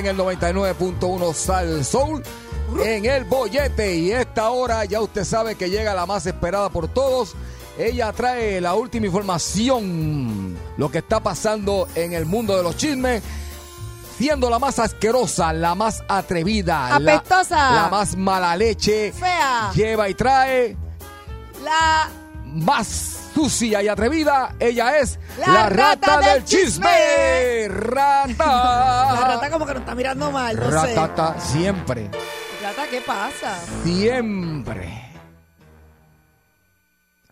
En el 99.1 Sal Soul. En el bollete y esta hora ya usted sabe que llega la más esperada por todos. Ella trae la última información, lo que está pasando en el mundo de los chismes, siendo la más asquerosa, la más atrevida, la- Apestosa. la, más mala leche, Fea. lleva y trae La más sucia y atrevida, ella es La la, rata, rata del chisme. chisme. Rata. La rata como que nos está mirando mal, no Ratata, siempre, sé. Rata, ¿qué pasa? siempre.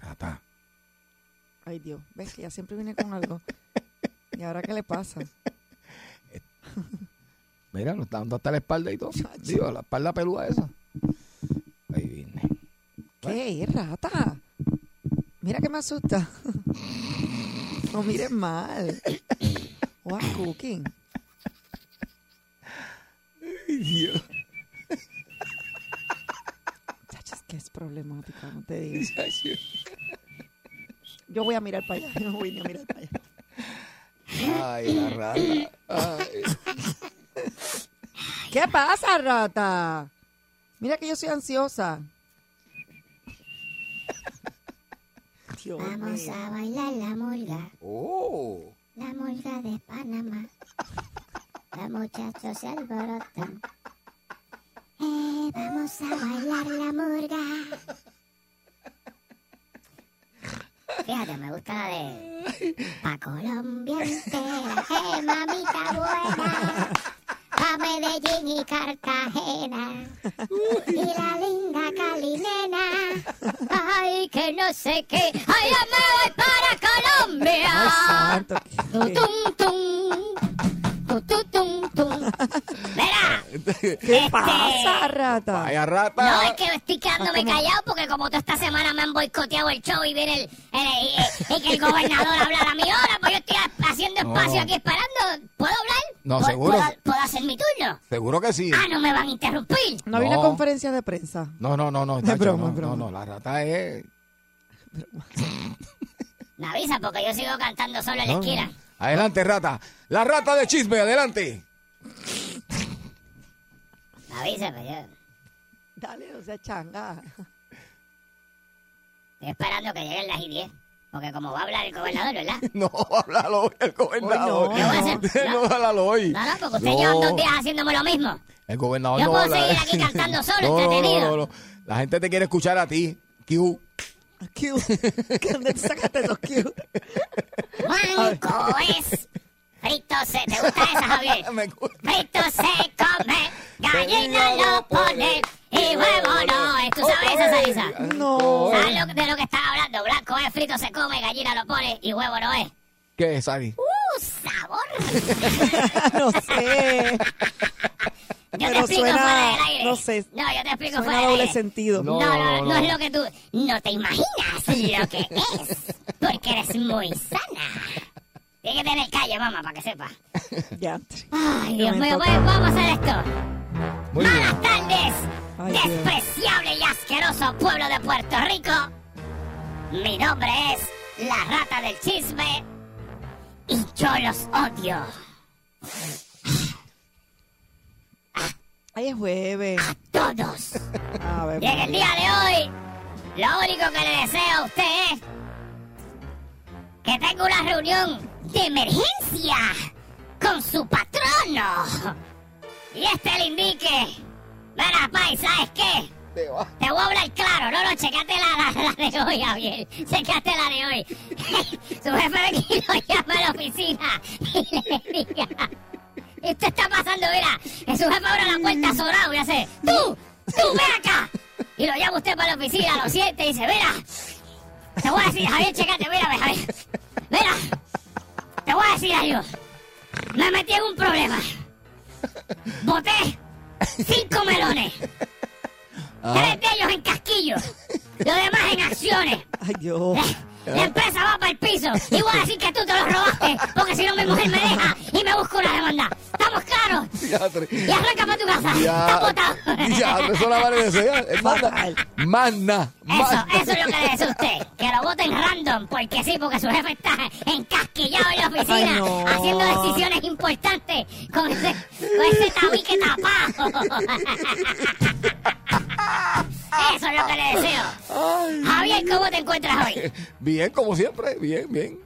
Rata. Ay, Dios, ves que ya siempre viene con algo. ¿Y ahora qué le pasa? Mira, nos está dando hasta la espalda y todo. Digo, la espalda peluda esa. Ahí viene. ¿Qué es, rata? Mira que me asusta. No mires mal. What cooking? Chachas, que es problemática, no te digo. Yo voy a mirar para allá, yo no voy ni a mirar para allá. Ay, la rata. Ay. ¿Qué pasa, rata? Mira que yo soy ansiosa. Dios Vamos mío. a bailar la murga, Oh. la murga de Panamá. Los muchachos se alborotan. Eh, vamos a bailar la murga. Fíjate, me gusta la de Pa' Colombia entera, eh, mamita buena. A Medellín y Cartagena. Y la linda Calinena. Ay, que no sé qué. Ay, ya me voy para Colombia. Ay, santo. Tum, tum, tum. Tum, tum, tum, ¿Qué pasa, rata? Vaya rata. no es que me estoy quedándome callado porque como toda esta semana me han boicoteado el show y viene el, el- que el gobernador habla a mi hora, pues yo estoy haciendo espacio No. aquí esperando. ¿Puedo hablar? No, ¿Puedo- seguro. ¿Puedo, puedo hacer mi turno? Seguro que sí. Ah, no me van a interrumpir. No había una conferencia de prensa. No, no, no, no. Es tacho, broma, no, broma. no, no, la rata es. Me avisa porque yo sigo cantando solo en la esquina. Adelante, rata. La rata de chisme, adelante. Avisa, pues Dale, no seas changa. estoy esperando que lleguen las y 10. Porque como va a hablar el gobernador, ¿verdad? No, háblalo hoy, el gobernador. Hoy no, no. no, háblalo hoy. No, no, porque ustedes No. llevan dos días haciéndome lo mismo. El gobernador Yo no puedo habla. seguir aquí cantando solo, No, entretenido. No, no, no. La gente te quiere escuchar a ti. Q. ¿De ¿Dónde te sacaste esos cute? Manco es. Frito se. ¿Te gusta esa, Javier? Me gusta. Frito se come, gallina lo pone y huevo no es. ¿Tú sabes esa salsa? No. ¿Sabes lo- de lo que estaba hablando? Blanco es, frito se come, gallina lo pone y huevo no es. ¿Qué es, Ari? ¡Uh, sabor! No sé. Yo te Pero explico suena- fuera del aire. no sé. No, yo te explico Suena fuera del doble aire. sentido. No, No, no, no, no, no no. es lo que tú no te imaginas lo que es. Porque eres muy sana. Tiene que tener calle, mamá, para que sepa. Ya. Ay, Dios mío, pues vamos a hacer esto. Muy bien. Tardes, Ay, Dios. despreciable y asqueroso pueblo de Puerto Rico. Mi nombre es la rata del chisme y yo los odio. Ay, es jueves. Todos. A ver. Y en el día de hoy, lo único que le deseo a usted es que tenga una reunión de emergencia con su patrono. Y este le indique, mira, Pai, ¿sabes qué? Te voy a hablar claro, no, no, checate la, la, la de hoy, Javier. Checate la de hoy. Su jefe de aquí lo llama a la oficina y le diga. Usted está pasando, mira, que su jefe abre la puerta sobrado y hace, tú, tú, ven acá. Y lo llama usted para la oficina, lo siente y dice, mira, te voy a decir, Javier, checate, mira, ve, Javier. Mira, te voy a decir algo. Me metí en un problema. Boté cinco melones. Tres de ellos en casquillos. Los demás en acciones. Ay, Dios. La empresa va para el piso y voy a decir que tú te los robaste porque si no mi mujer me deja y me busca una demanda. ¿Estamos? Diatre. Y arranca para tu casa. Ya, ya, eso la vale desea. Es manda, manda, Eso, manda. eso es lo que le a usted. Que lo voten random, porque sí, porque su jefe está encasquillado en la oficina Ay, no. haciendo decisiones importantes con ese, con ese tabique tapado. Eso es lo que le deseo. Javier, ¿cómo te encuentras hoy? Bien, como siempre, bien, bien.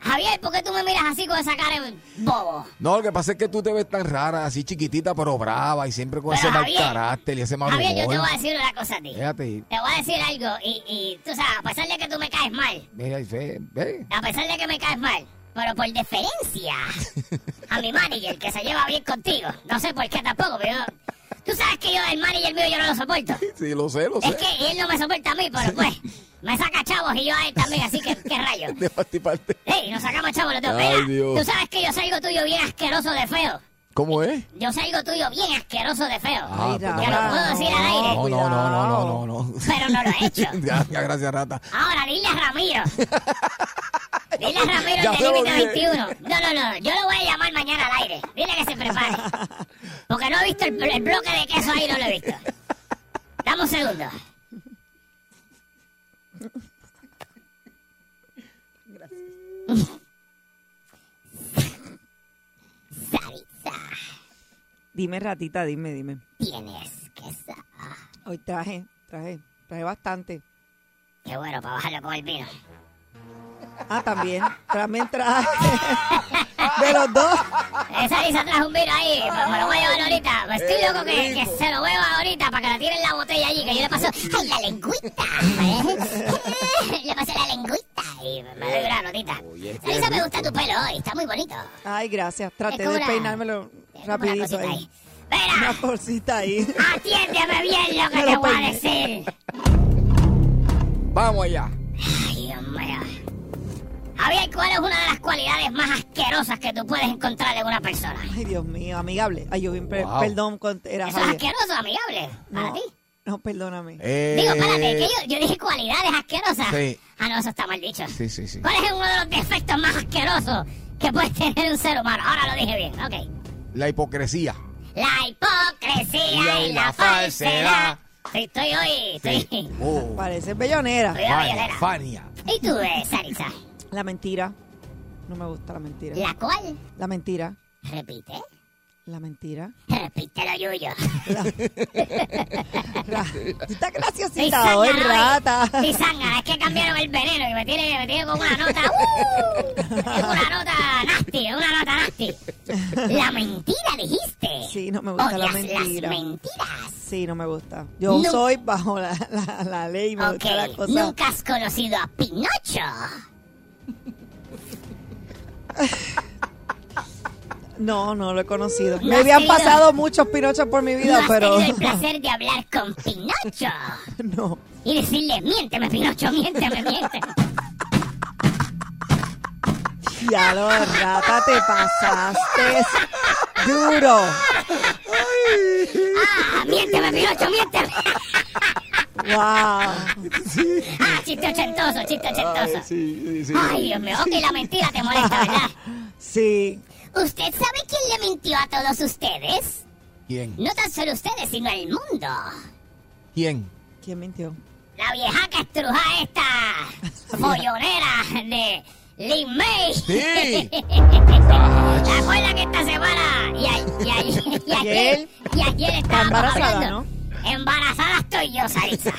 Javier, ¿por qué tú me miras así con esa cara de bobo? No, lo que pasa es que tú te ves tan rara, así chiquitita pero brava y siempre con Pero, ese mal carácter y ese mal Javier, yo te humor. voy a decir una cosa a ti. Fíjate, Te voy a decir algo y, y tú sabes, a pesar de que tú me caes mal, mira, y fe, ve. a pesar de que me caes mal, pero por deferencia a mi manager que se lleva bien contigo, no sé por qué tampoco, pero yo- tú sabes que yo el manager mío yo no lo soporto. Sí, lo sé, lo sé. Es que él no me soporta a mí, pero pues me saca chavos y yo a él también, así que qué rayo. De parte y parte. Ey, nos sacamos chavos los dos. Ay, Dios. tú sabes que yo salgo tuyo bien asqueroso de feo. ¿Cómo es? Yo salgo tuyo bien asqueroso de feo. Ah, pues Ya lo puedo decir al aire. No, no, no, no, no, no, no. Pero no lo he hecho. Ya, gracias, rata. Ahora, dile a Ramiro. Dile a Ramiro Ya el Límite dije. 21. No, no, no. Yo lo voy a llamar mañana al aire. Dile que se prepare. Porque no he visto el, el bloque de queso ahí, no lo he visto. Dame un segundo. Sarisa, Dime, ratita, dime, dime. tienes queso. Hoy traje, traje, traje bastante. Qué bueno para bajarlo con el vino. Ah, también, también traje. De los dos. Esa Lisa trajo un vino ahí, me lo voy a llevar ahorita. Pues estoy loco que, que se lo beba ahorita para que la tiren la botella allí, que yo le paso, ¡ay, la lengüita! ¿eh? le pasé la lengüita y me doy una notita. Lisa, me gusta tu pelo hoy, está muy bonito. Ay, gracias. Traté de una- peinármelo Es una rapidito cosita ahí. ahí. Mira, Una bolsita ahí. atiéndeme bien lo que te voy a decir. Vamos allá. Ay, Dios mío. Javier, ¿cuál es una de las cualidades más asquerosas que tú puedes encontrar en una persona? Ay, Dios mío, amigable. Ay, yo bien, Wow. perdón, con- era Eso es Javier. asqueroso, amigable, para No, ti. no, perdóname. Eh, Digo, espérate, que yo, yo dije cualidades asquerosas. Sí. Ah, no, eso está mal dicho. Sí, sí, sí. ¿Cuál es uno de los defectos más asquerosos que puede tener un ser humano? Ahora lo dije bien, ok. La hipocresía. La hipocresía y la falsedad. Sí, estoy hoy, estoy... Oh, Parece bellonera. Fania. Fania. ¿Y tú, eh, Sarisa? La mentira. No me gusta la mentira. ¿La cual? La mentira. Repite. La mentira. Repítelo, Yuyo. Tú estás graciosita hoy, rata. Zángana, es que cambiaron el veneno y me tiene, me tiene con una nota. ¡uh! Es una nota nasty, una nota nasty. La mentira dijiste. Sí, no me gusta la mentira. las mentiras. Sí, no me gusta. Yo No. soy bajo la, la, la ley. Me Ok, gusta la cosa. nunca has conocido a Pinocho. No, no lo he conocido. ¿No Me has habían pasado muchos pinochos por mi ¿No vida, has pero. tenido el placer de hablar con Pinocho? no. Y decirle, miénteme, Pinocho, miénteme, miénteme. Ya lo rata, te pasaste duro. Ah, miénteme, Pinocho, miénteme. Wow. Ah, chiste ochentoso, chiste ochentoso. sí, sí, sí. Ay, Dios mío, ok, la mentira te molesta, ¿verdad? Sí. ¿Usted sabe quién le mintió a todos ustedes? ¿Quién? No tan solo ustedes, sino el mundo. ¿Quién? ¿Quién mintió? La viejaca estruja esta, follonera de Lin May. Sí. ¿Te acuerdas que esta semana y, a- y a- y ayer, y ayer Está estábamos embarazada, hablando? Embarazada estoy yo, Sarisa.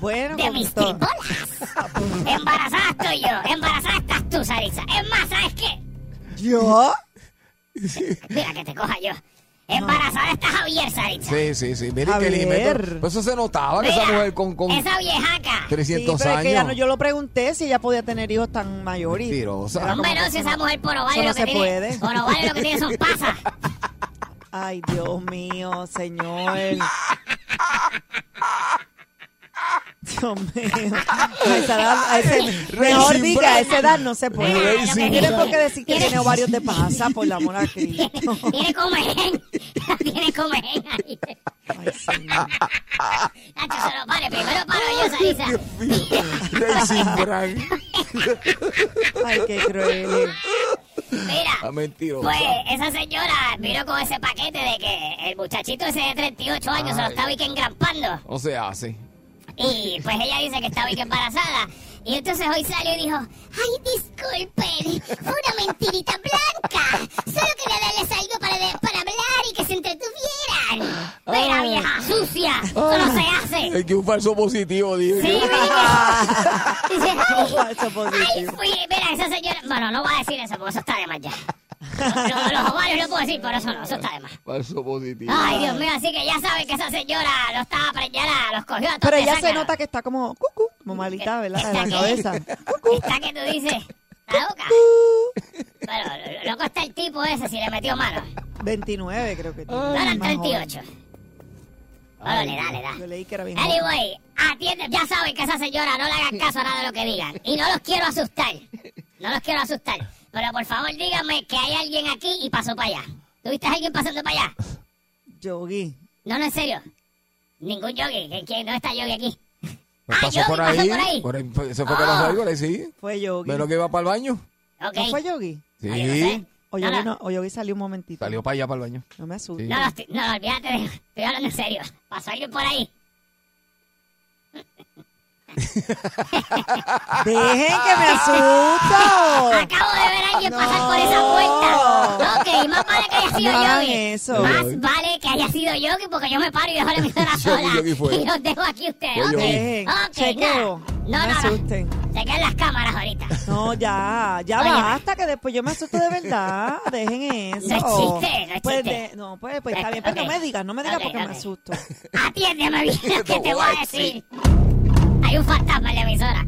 Bueno, De mis todo. tribolas. Embarazada estoy yo. Embarazada estás tú, Sarisa. Es más, ¿sabes qué? ¿Yo? Mira que te coja yo. Embarazada está Javier, Sarisa. Sí, sí, sí. Mire que Javier. Limeto. Pues eso se notaba que esa Mira, mujer con, con Esa viejaca. Sí, 300 pero es que ya años. no, yo lo pregunté si ella podía tener hijos tan mayores. Mentirosa. Era como Hombre, no, que si esa mujer por ovario eso no lo que se tiene. puede. Por ovario lo que tiene son pasas. Ay, Dios mío, señor. Dios mío. A esa edad, a ese- mejor Racing diga, a esa edad no se puede. Racing No tiene Brand. por qué decir que tiene ovarios de pasa, por la amor a Cristo. Tiene comején. Tiene comején ahí. Ay, señor. Nacho, se lo pare. Primero paro yo, Sarisa. Racing Brand. Ay, qué cruel. Mira. Ah, mentirosa. Pues esa señora vino con ese paquete de que el muchachito ese de 38 años se lo estaba y que engrampando. No se hace. Y pues ella dice que estaba embarazada. Y entonces hoy salió y dijo, ay, disculpen, fue una mentirita blanca. Solo quería darles algo para, de- para hablar y que se entretuvieran. Mira, vieja sucia, eso no se hace. Es que un falso positivo, digo Sí. Dice, ay, Falso ay, fui, mira, esa señora... Bueno, no voy a decir eso porque eso está de más ya. Los, ovarios no puedo decir, pero eso no, eso está de más. Falso positivo. Ay, Dios mío, así que ya saben que esa señora no estaba preñada, los cogió a todos Pero ella se nota que está como cucu, como malita, ¿verdad? De la ¿Está cabeza. ¿Está que tú dices? ¿Está loca? Pero lo- loco está el tipo ese si le metió mano. 29 creo que. No eran Más joven. 38. Órale, dale, Yo dale. leí que era bien. Anyway, atiende, ya saben que esa señora no le hagan caso a nada de lo que digan. Y no los quiero asustar. No los quiero asustar. Pero por favor díganme que hay alguien aquí y pasó para allá. ¿Tuviste a alguien pasando para allá? Yogi. No, no, en serio. Ningún yogi. ¿Quién- quién- ¿Dónde está yogi aquí? Pues Ah, pasó Yogi por pasó ahí. por ahí. por ahí fue- se fue que Ah. pasó algo, le sí. Fue Yogi. Menos que iba para el baño. Ok. ¿No fue Yogi? Sí. Ah, yo no sé. O Yogi, no. no, o Yogi salió un momentito. Salió para allá para el baño. No me asustes. Sí. No, no, olvídate. Estoy hablando en serio. ¿Pasó alguien por ahí? Dejen que me asusto. Acabo de ver a alguien pasar por esa No. puerta. Ok, más vale que haya sido No eso. Más vale que haya sido Yogi porque yo me paro y dejo la emisora sola. Yogi. Y los dejo aquí ustedes. Ok. Dejen. ok, Chequeo. nada. No No, me no, no. asusten. Chequen las cámaras ahorita. No, ya, ya Óyeme. basta, que después yo me asusto de verdad. Dejen eso. No es chiste, no es Pues de- no, pues, pues está bien, pero Ok. no me digas, no me digas porque me asusto. Atiéndeme bien lo que te voy a decir. Hay un fantasma en la emisora.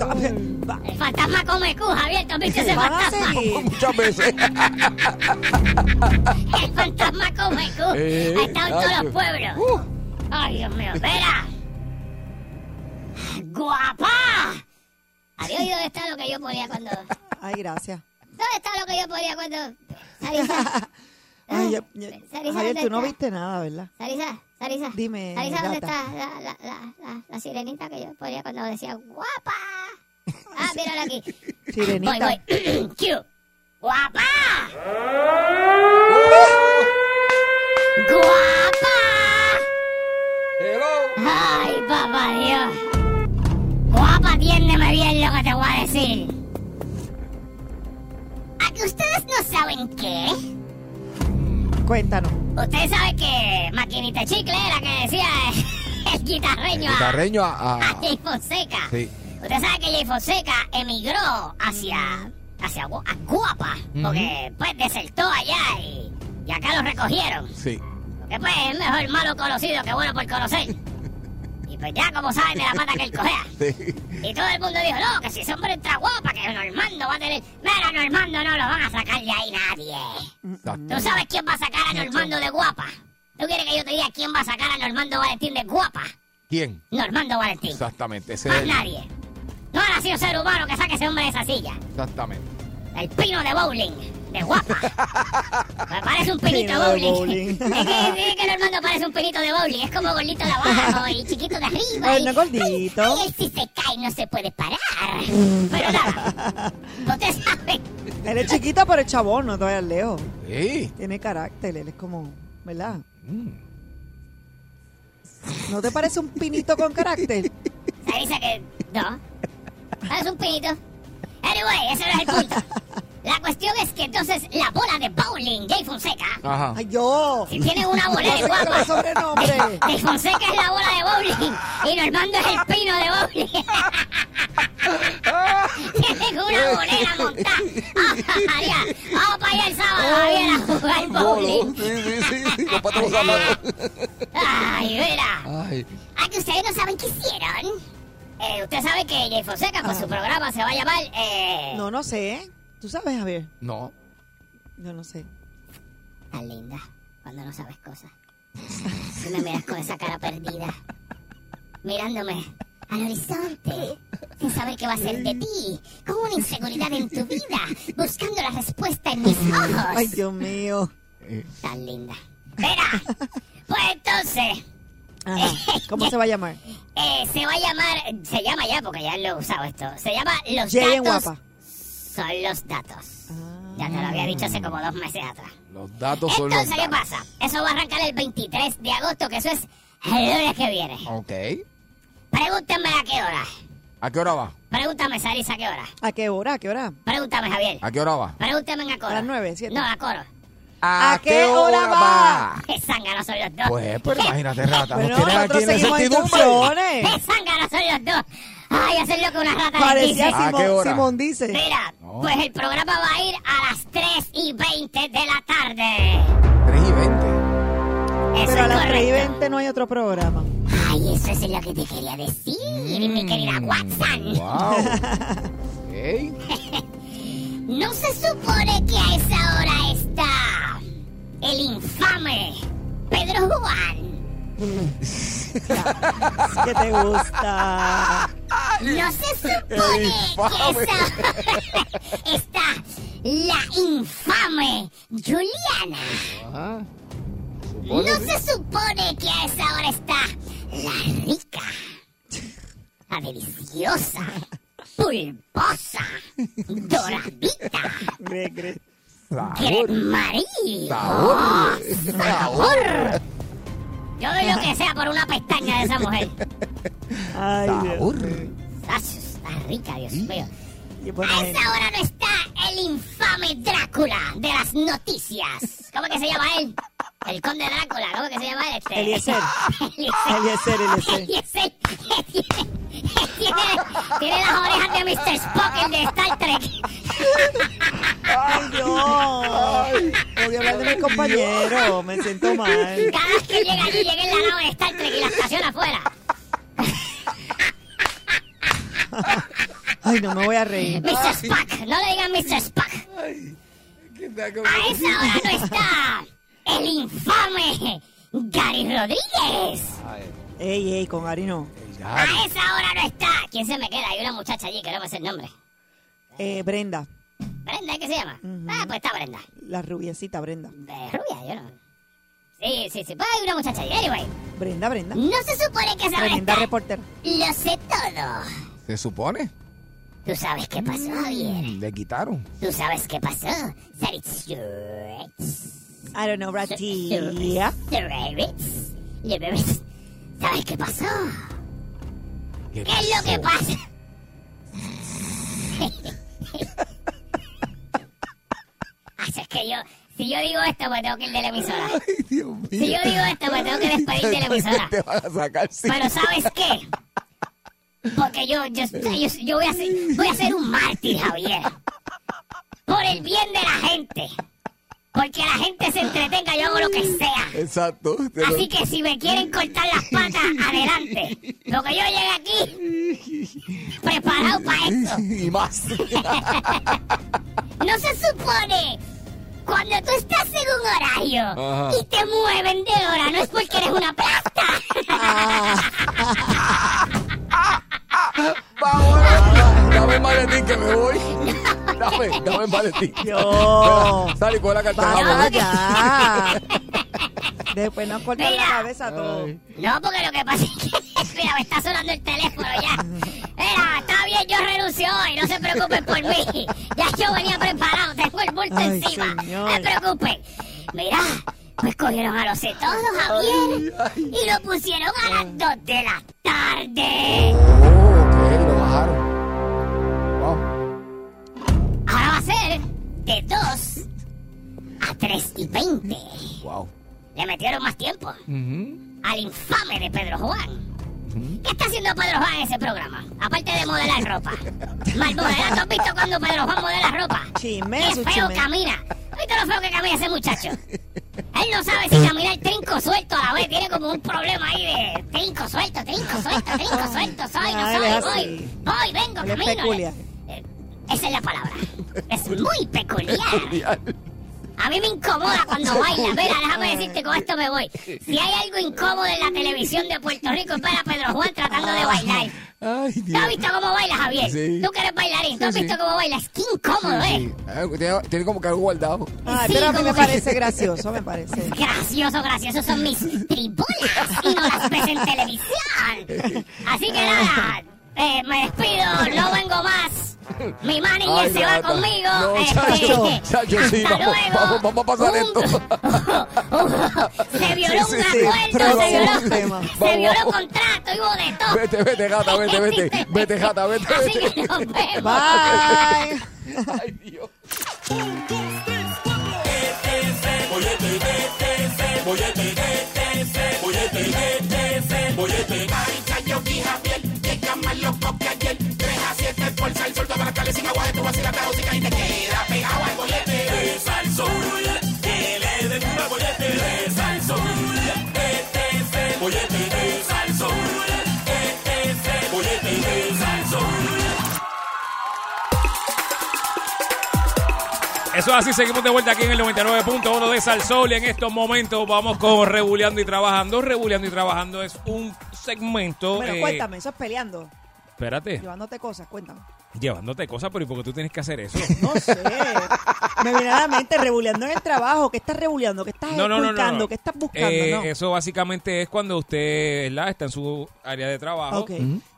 Va- El fantasma come cu, Javier. ¿Tú has visto ese Van a fantasma? seguir. Muchas veces. El fantasma come cu. Eh, ha estado en todos los pueblos. Uh. Ay, Dios mío, espera. ¡Guapa! ¿Había oído dónde está lo que yo ponía cuando... Ay, gracias. ¿Dónde está lo que yo ponía cuando... Sarisa, Ay, ya- ya- Sarisa, Javier, ¿dónde tú no está? viste nada, ¿verdad? Sarisa, Sarisa. Dime, Sarisa, ¿dónde gata. está la, la, la, la, la sirenita que yo ponía cuando decía guapa? Ah, mírala aquí. Sirenita. Voy, voy. Q. ¡Guapa! ¡Guapa! Hello. ¡Ay, papá Dios! Guapa, atiéndeme bien lo que te voy a decir. ¿A que ustedes no saben qué? Cuéntanos. Ustedes saben que Maquinita Chicle era que decía el guitarreño a, Guitarreño a. a a- Jay Fonseca. sí. Usted sabe que Jay Fonseca emigró hacia, hacia a Guapa, porque pues desertó allá y, y acá lo recogieron. Sí. Porque pues es mejor malo conocido que bueno por conocer. Pues ya como saben de la pata que él cogea. Sí. Y todo el mundo dijo, no, que si ese hombre entra guapa, que Normando va a tener... Mira, Normando no lo van a sacar de ahí nadie. Exacto. ¿Tú sabes quién va a sacar a Normando de guapa? ¿Tú quieres que yo te diga quién va a sacar a Normando Valentín de guapa? ¿Quién? Normando Valentín. Exactamente. Ese Más es. nadie. No ha nacido ser humano que saque ese hombre de esa silla. Exactamente. El pino de bowling. De guapa. Me parece un pinito bowling. bowling. es que, es que Normando parece un pinito de bowling. Es como gordito de abajo y chiquito de arriba. Ay, y- gordito. Ay, ay, él si se cae no se puede parar. Pero nada. Ustedes saben Él es chiquito, pero es chabón, no te vayas lejos. Sí. Tiene carácter, él es como, ¿verdad? Mm. ¿No te parece un pinito con carácter? Se dice que no. Es un pinito. Anyway, ese no es el punto. La cuestión es que entonces la bola de bowling, Jay Fonseca, Ajá. Ay, yo. si tiene una bolera guapa. sobrenombre. Jay Fonseca es la bola de bowling y Normando es el pino de bowling. Tienen una bolera montada. Ah, Vamos para allá el sábado, Javier, a jugar bowling. Sí, sí, sí. Los patos. Ay, mira. Ay. Ah, que ustedes no saben qué hicieron. Eh, usted sabe que Jay Fonseca, pues su programa se va a llamar. Eh... No, no sé. ¿Tú sabes, Javier? No. Yo no sé. Tan linda cuando no sabes cosas. Tú me miras con esa cara perdida, mirándome al horizonte, sin saber qué va a ser de ti, con una inseguridad en tu vida, buscando la respuesta en mis ojos. Ay, Dios mío. Tan linda. Mira, pues entonces, Ajá. ¿Cómo se va a llamar? eh, se va a llamar, se llama ya porque ya lo he usado esto, se llama Los Jay en guapa. Son los datos. Ya te lo había dicho hace como dos meses atrás. Los datos son los Entonces, ¿qué datos. pasa? Eso va a arrancar el 23 de agosto, que eso es el lunes que viene. Ok. Pregúntenme a qué hora. ¿A qué hora va? Pregúntame, Sarisa, a qué hora. ¿A qué hora? ¿A qué hora? Pregúntame, Javier. ¿A qué hora va? Pregúntame a coro. A las nueve, siete. No, a coro. ¿A qué hora va? ¡Qué zánganos son los dos! Pues, pero imagínate, rata. Bueno, Nos tienen aquí nosotros en seguimos instrucciones. ¡Qué zánganos son los dos! ¡Ay, hacer lo que una rata les Parecía dice! ¿A qué Simón, hora? Simón dice. Mira, No. pues el programa va a ir a las 3 y 20 de la tarde. 3 y 20. Eso Pero a es las 3 y correcto. 20 no hay otro programa. Ay, eso es lo que te quería decir, mi querida Watson. Wow. ok. No se supone que a esa hora está el infame Pedro Juan. ¿Qué te gusta? No se supone que esa hora está la infame Juliana. Ajá. No se supone que a esa hora está la rica, la deliciosa, pulposa, doradita, Gre, gre. Sabor. ¡Sabor! Yo doy lo que sea por una pestaña de esa mujer. Ay, Dios. Sabor. Ach, Está rica, Dios mío. A gente. esa hora no está el infame Drácula de las noticias. ¿Cómo que se llama él? El conde Drácula. ¿Cómo que se llama él? Este? Eliezer. Eliezer. Eliezer, Eliezer. Eliezer. Tiene, tiene, las orejas de Mr. Spock, el de Star Trek. Ay, Dios. Odio hablar de mi compañero. Me siento mal. Cada vez que llega allí, llega en la nave de Star Trek y la estaciona afuera. Ay, no me voy a reír. Mr. Spock. No le digan Mr. Spock. A esa hora no está el infame Gary Rodríguez. Ey, ey, con Ari no. A esa hora no está. ¿Quién se me queda? Hay una muchacha allí que no me sé el nombre. Eh, Brenda. ¿Brenda? ¿Qué se llama? Ah, pues está Brenda. La rubiecita Brenda. De rubia, yo no. Sí, sí, sí. Pues hay una muchacha allí. Anyway, Brenda, Brenda. no se supone que esa está. reportera. Lo sé todo. ¿Se supone? ¿Tú sabes qué pasó, Javier? Le quitaron. ¿Tú sabes qué pasó? Saritz. I don't know, Bratia. ¿Sabes qué pasó? ¿Qué ¿Qué es lo que pasa? Ay, es que yo, si yo digo esto, me tengo que ir de la emisora. Ay, Dios mío. Si yo digo esto, me tengo que despedir de la emisora. Te van a sacar sí. Pero ¿sabes qué? Porque yo, yo, yo, yo voy, a ser, voy a ser un mártir, Javier. Por el bien de la gente. Porque la gente se entretenga, yo hago lo que sea. Exacto. Así que si me quieren cortar las patas, adelante. Lo que yo llegué aquí, preparado para esto. Y más. No se supone. Cuando tú estás en un horario Ajá. y te mueven de hora, no es porque eres una plasta. Vamos, dame maletín que me voy. Dame, dame el maletín. Yo. Sal y con la carta. Para Vamos. allá. Después nos cortan la Mira. cabeza a todos. No, porque lo que pasa es que, mira, me está sonando el teléfono ya. Mira, está bien, yo renuncio hoy, no se preocupen por mí. Ya yo venía preparado, muerto Ay, encima. señor. No se preocupen. Mira, pues cogieron a los todos, Javier, y lo pusieron a las 2 de la tarde. Oh, ok, lo bajaron. A ser de 2 a 3 y 20. Wow. Le metieron más tiempo al infame de Pedro Juan. ¿Qué está haciendo Pedro Juan en ese programa? Aparte de modelar ropa. Mal modelado. ¿Tú has visto cuando Pedro Juan modela ropa? Chisme, Qué su feo camina. ¿Has visto lo feo que camina ese muchacho? Él no sabe si caminar trinco suelto a la vez. Tiene como un problema ahí de trinco suelto, trinco suelto, trinco suelto. Soy, no Ah, soy, voy. Voy, vengo, camino. Esa es la palabra. Es muy peculiar. A mí me incomoda cuando baila. Mira, déjame decirte, con esto me voy. Si hay algo incómodo en la televisión de Puerto Rico, es ver a Pedro Juan tratando de bailar. Ay, ¿Tú has visto cómo baila, Javier? Sí. Tú que eres bailarín, ¿tú has Sí, visto sí. cómo baila? Es que incómodo, ¿eh? Sí. Ah, Tiene, como que algo guardado. Ay, Sí, pero a mí me que- parece gracioso, me parece. Gracioso, gracioso son mis tribunas y no las ves en televisión. Así que nada, eh, me despido, no vengo más. Mi manager Ay, se va gata. conmigo. No, este, chacho, chacho, sí, hasta vamos, luego. vamos, vamos a pasar Un- esto. se violó Sí, un sí, sí, acuerdo, se violó, se Vamos, violó vamos. contrato y hubo de todo. Vete, vete, gata, vete, vete. Vete, gata, vete, Así vete. que nos vemos. Bye. Ay, Dios. Eso es así, seguimos de vuelta aquí en el 99.1 de Salsol. Y en estos momentos vamos con Rebuleando y Trabajando. Rebuleando y Trabajando es un segmento. Bueno, eh, cuéntame, eso es peleando, Espérate, llevándote cosas, cuéntame. llevándote cosas, pero ¿y por qué tú tienes que hacer eso? No sé. Me viene a la mente rebuleando en el trabajo. ¿Qué estás rebuleando? ¿Qué estás No, no, no, no, buscando? no. ¿Qué estás buscando? Eh, no. Eso básicamente es cuando usted ¿verdad? está en su área de trabajo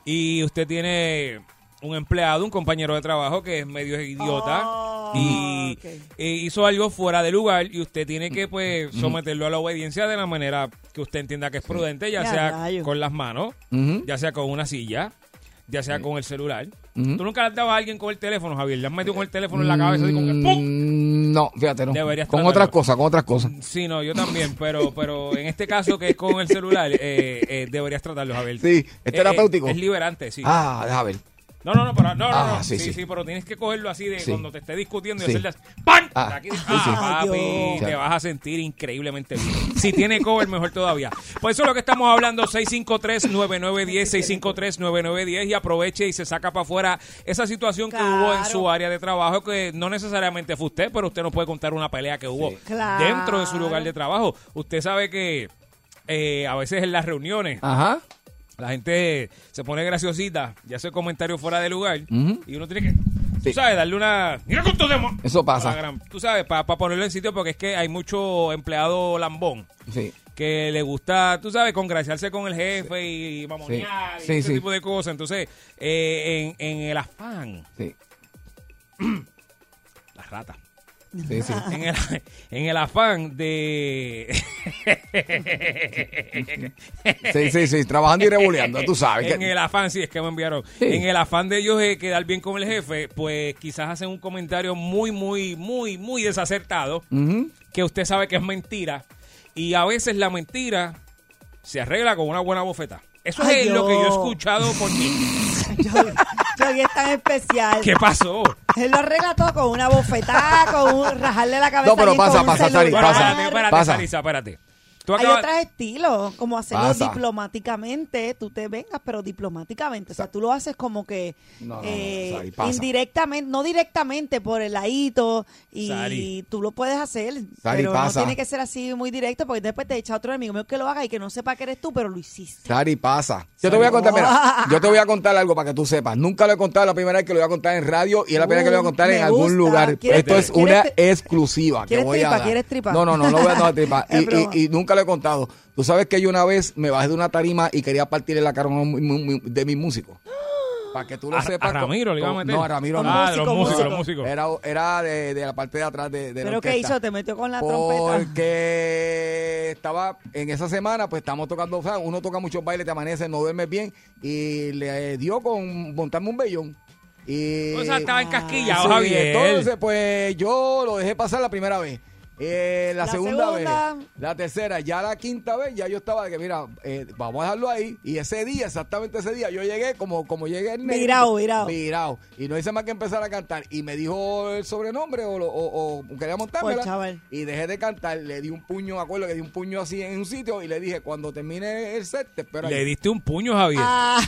y usted tiene un empleado, un compañero de trabajo que es medio idiota Oh, y eh, hizo algo fuera de lugar y usted tiene que pues someterlo a la obediencia de la manera que usted entienda que es prudente, ya Ya, sea rayo. con las manos, ya sea con una silla, ya sea con el celular. Tú nunca le has dado a alguien con el teléfono, Javier, le has metido con el teléfono en la cabeza así como que ¡pum! Mm, No, fíjate, no. Deberías Con otras cosas, con otras cosas. Sí, no, yo también, pero pero en este caso que es con el celular, eh, eh, deberías tratarlo, Javier. Sí, ¿es Eh, terapéutico? eh, es liberante, sí. Ah, déjame ver. No, no, no, pero, no, no, Ah, no, sí, sí, sí. sí, pero tienes que cogerlo así de Sí. cuando te esté discutiendo y Sí. hacerle así, ¡pam! Ah, Aquí, sí, ah, sí. papi, te vas a sentir increíblemente bien. Si tiene cover, mejor todavía. Por eso es lo que estamos hablando, 653-9910, 653-9910 y aproveche y se saca para afuera esa situación que hubo en su área de trabajo, que no necesariamente fue usted, pero usted nos puede contar una pelea que hubo Claro. dentro de su lugar de trabajo. Usted sabe que eh, a veces en las reuniones Ajá. La gente se pone graciosita y hace comentarios fuera de lugar y uno tiene que, Sí. tú sabes, darle una... Mira con tu demo. Eso pasa. Gran- Tú sabes, para ponerlo en sitio porque es que hay mucho empleado lambón Sí. que le gusta, tú sabes, congraciarse con el jefe y mamonear Sí. y Sí, ese tipo de cosas. Entonces, eh, en, en el afán, Sí. la rata. Sí, sí. En el, en el afán de... Sí, sí, sí. Trabajando y rebuleando, tú sabes. En que- el afán, sí, es que me enviaron. Sí. En el afán de ellos eh, quedar bien con el jefe, pues quizás hacen un comentario muy, muy, muy, muy desacertado, que usted sabe que es mentira. Y a veces la mentira se arregla con una buena bofeta. Eso Ay, es lo que yo he escuchado por Yogi es tan especial. ¿Qué pasó? Él lo arregla todo con una bofetada, con un rajarle la cabeza. No, pero pasa, con un pasa, Sari, pasa. espérate, espérate, Pasa. Sarisa, espérate. Tú Hay acabas- otros estilos, como hacerlo Pasa. diplomáticamente, tú te vengas, pero diplomáticamente. O sea, tú lo haces como que No, no, no, eh, Sari, pasa. indirectamente, no directamente por el ladito, y Sari. tú lo puedes hacer, Sari, pero pasa. no tiene que ser así muy directo, porque después te echa otro enemigo mío que lo haga y que no sepa que eres tú, pero lo hiciste. Sari, pasa. Yo te voy a contar, mira, yo te voy a contar algo para que tú sepas. Nunca lo he contado la primera vez que lo voy a contar en radio y es la primera vez que lo voy a contar Uh, en me algún gusta. lugar. ¿Quieres- Esto es quieres una tri- exclusiva que ¿Quieres voy a tripa? dar. ¿Quieres tripa? No, no, no, no voy a dar tripa. Es y, y- y nunca lo he contado. Tú sabes que yo una vez me bajé de una tarima y quería partirle la cara de mis músicos. Para que tú lo A- sepas. a Ramiro le iba a con- meter. No, a Ramiro no. Ah, de los Músico, músicos, los músico. músicos. Era, era de, de la parte de atrás de, de la ¿Pero qué hizo? ¿Te metió con la trompeta? Porque estaba en esa semana, pues estamos tocando, o sea, uno toca muchos bailes, te amanece, no duermes bien, y le dio con montarme un vellón. Y, O sea, estaba encasquillado, Sí, Javier. Entonces, pues yo lo dejé pasar la primera vez. Eh, la, La segunda, segunda. vez, la tercera, ya la quinta vez, ya yo estaba de que, mira, eh, vamos a dejarlo ahí. Y ese día, exactamente ese día, yo llegué como, como llegué el negro. Virao, virao. Virao. Y no hice más que empezar a cantar. Y me dijo el sobrenombre o, lo- o, o quería montármela. Pues, chaval. Y dejé de cantar, le di un puño, me acuerdo que di un puño así en un sitio y le dije, cuando termine el set, te espero Le ahí. diste un puño, Javier. Ah,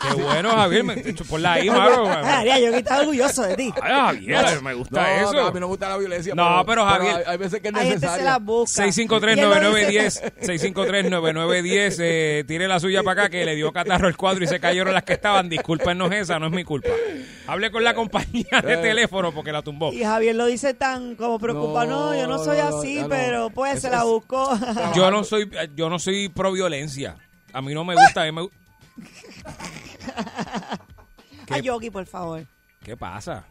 Qué bueno, Javier. Me, por la I, mano. María, yo que estaba orgulloso de ti. Ay, Javier, me gusta No, eso. a mí no me gusta la violencia. No, pero, Javier- hay, hay veces que es Hay gente se necesaria. la busca. 653-9910, 653-9910, eh, tire la suya para acá que le dio catarro el cuadro y se cayeron las que estaban. Discúlpenos esa, no es mi culpa. Hable con la compañía de Eh. teléfono porque la tumbó. Y Javier lo dice tan como preocupado. No, No, yo no soy así, pero pues se la buscó. Yo no soy, yo no soy pro violencia. A mí no me gusta. a mí me A Yogi, por favor. ¿Qué pasa?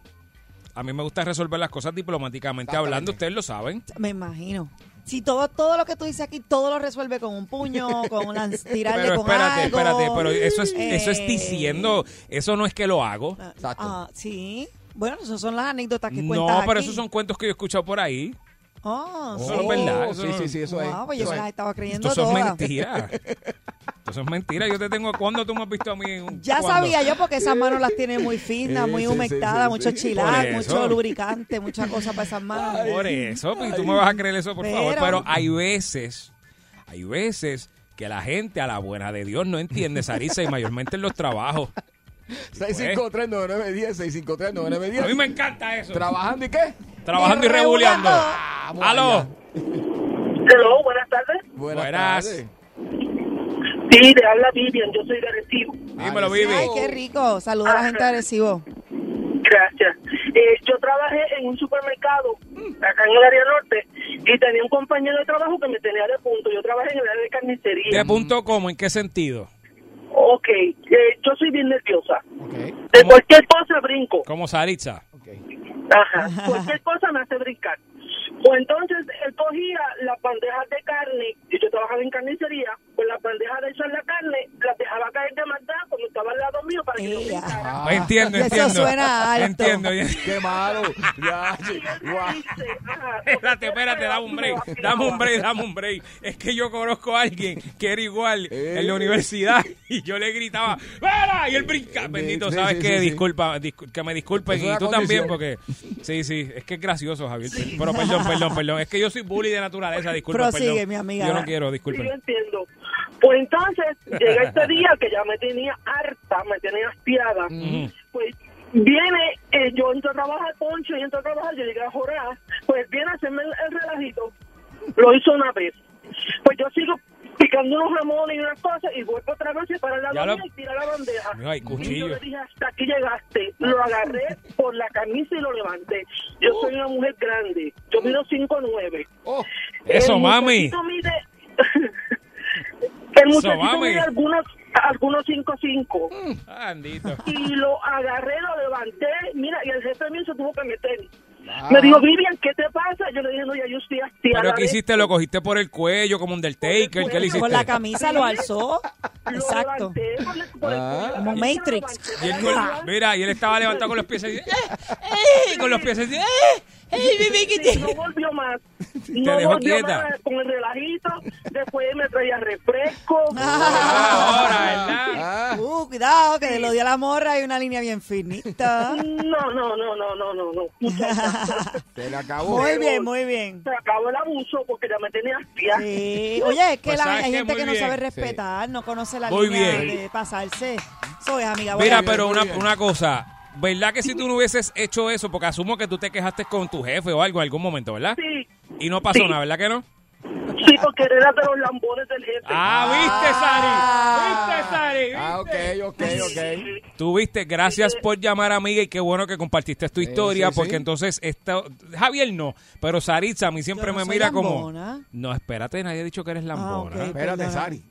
A mí me gusta resolver las cosas diplomáticamente hablando, ustedes lo saben. Me imagino. Si todo, todo lo que tú dices aquí, todo lo resuelve con un puño, con lanz- tirarle Pero con espérate, algo. espérate, pero eso es, eso es Eh, diciendo, eso no es que lo hago. ah, Exacto. ah, sí. Bueno, esas son las anécdotas que No, cuentas pero aquí. esos son cuentos que yo he escuchado por ahí. Oh, Eso no es verdad, eso sí, no- sí, sí, eso wow, es. pues yo eso se es. las estaba creyendo Esto son todas. mentiras. Esto son mentiras. Yo te tengo. ¿Cuándo tú me has visto a mí? en un- Ya cuándo? sabía yo porque esas manos las tiene muy finas, Sí, muy humectadas, sí, sí, mucho sí. chilac, Por eso. mucho lubricante, mucha cosa para esas manos. Por eso, pues, tú me vas a creer eso, por favor. Pero- Pero hay veces, hay veces que la gente a la buena de Dios no entiende, Sarisa, y mayormente en los trabajos. 653-9910, 653-9910. A mí me encanta eso. ¿Trabajando y qué? Trabajando y rebuleando. Vamos ¡Aló! Hello, buenas tardes. Buenas, Buenas. tardes. Sí, te habla Vivian, yo soy de Arecibo. Dímelo, Ay, Vivi. Ay, qué rico. Saluda a la gente de Arecibo. Gracias. Eh, yo trabajé en un supermercado acá en el área norte y tenía un compañero de trabajo que me tenía de punto. Yo trabajé en el área de carnicería. ¿De punto cómo? ¿En qué sentido? Ok, eh, yo soy bien nerviosa. Ok, De cualquier cosa brinco. Como Saritza. ok. Ajá. Cualquier cosa me hace brincar. Pues entonces él cogía las bandejas de carne, y yo trabajaba en carnicería, pues las bandejas de echar la carne, las dejaba caer de maldad cuando estaba al lado mío para que Ea. brincara. Ah, Pues entiendo, Eso entiendo. suena alto. Entiendo. ya. Qué malo. Ya, Espérate, espérate, dame un break, dame un break, dame un break. Es que yo conozco a alguien que era igual en la universidad y yo le gritaba, ¡Vera! Y él brinca. Bendito, sí, ¿sabes sí, qué? sí. Disculpa, discu- que me disculpen y tú también condición. porque... Sí, sí, es que es gracioso, Javier. Pero perdón, perdón, perdón. Es que yo soy bully de naturaleza, disculpa, Prosigue, perdón. mi amiga. Yo no quiero, Sí, yo disculpen. entiendo. Pues entonces llega este día que ya me tenía harta, me tenía hastiada. Pues viene, eh, yo entro a trabajar, Poncho, y entro a trabajar, yo llegué a jorar. Pues viene a hacerme el, el relajito. Lo hizo una vez. Pues yo sigo picando unos jamones y unas cosas y vuelvo otra vez y para la Ya lo- bandeja y tira la bandeja. Ay, y cuchillo. yo le dije, hasta aquí llegaste. Lo agarré por la camisa y lo levanté. Yo soy una mujer grande. Yo mido 5'9". Oh, Eso, mami. mide- el muchachito mami. mide algunos, algunos 5'5". Ah, Andito. Y lo agarré, lo levanté. Mira, y el jefe mío se tuvo que meter. Ah. Me dijo, Vivian, ¿qué te pasa? Yo le dije, no, ya yo estoy hastiada. ¿Pero qué hiciste? ¿Lo cogiste por el cuello como Undertaker? ¿Qué le Con hiciste? Con la camisa lo alzó. Lo Exacto. Ah. cuello Como Matrix. Y él con- mira, y él estaba levantado con los pies así, ¡eh! ¡eh! Con los pies así, ¡eh! ¡eh! Sí, te-". no volvió más. No dejó volvió quieta. más con el relajito. Después me traía refresco. Ahora, ¿verdad? ah, Uh, cuidado, que de lo dio la morra hay una línea bien finita. No, no, no, no, no, no, no. Se le acabó. Muy bien, muy bien. Se acabó el abuso porque ya me tenía hastiada. Sí. Oye, es que Pues, la- ¿sabes hay gente que no sabe respetar, no conoce la Muy línea bien. de pasarse. Soy amiga. Mira, bien, pero una, bien. una cosa, ¿verdad que si tú no hubieses hecho eso, porque asumo que tú te quejaste con tu jefe o algo en algún momento, ¿verdad? Sí, Y no pasó Sí. nada, ¿verdad que no? sí, porque era de los lambones del jefe. Ah, ¿viste, Sari? ¿Viste, Sari? Ah, ¿Viste? ok, ok, ok. Tú viste, gracias por llamar amiga y qué bueno que compartiste tu historia, sí, sí. porque entonces esto, Javier no, pero Saritza a mí siempre no me mira como, lambona. no, espérate, nadie ha dicho que eres lambona. ok. Espérate, Perdona. Sari.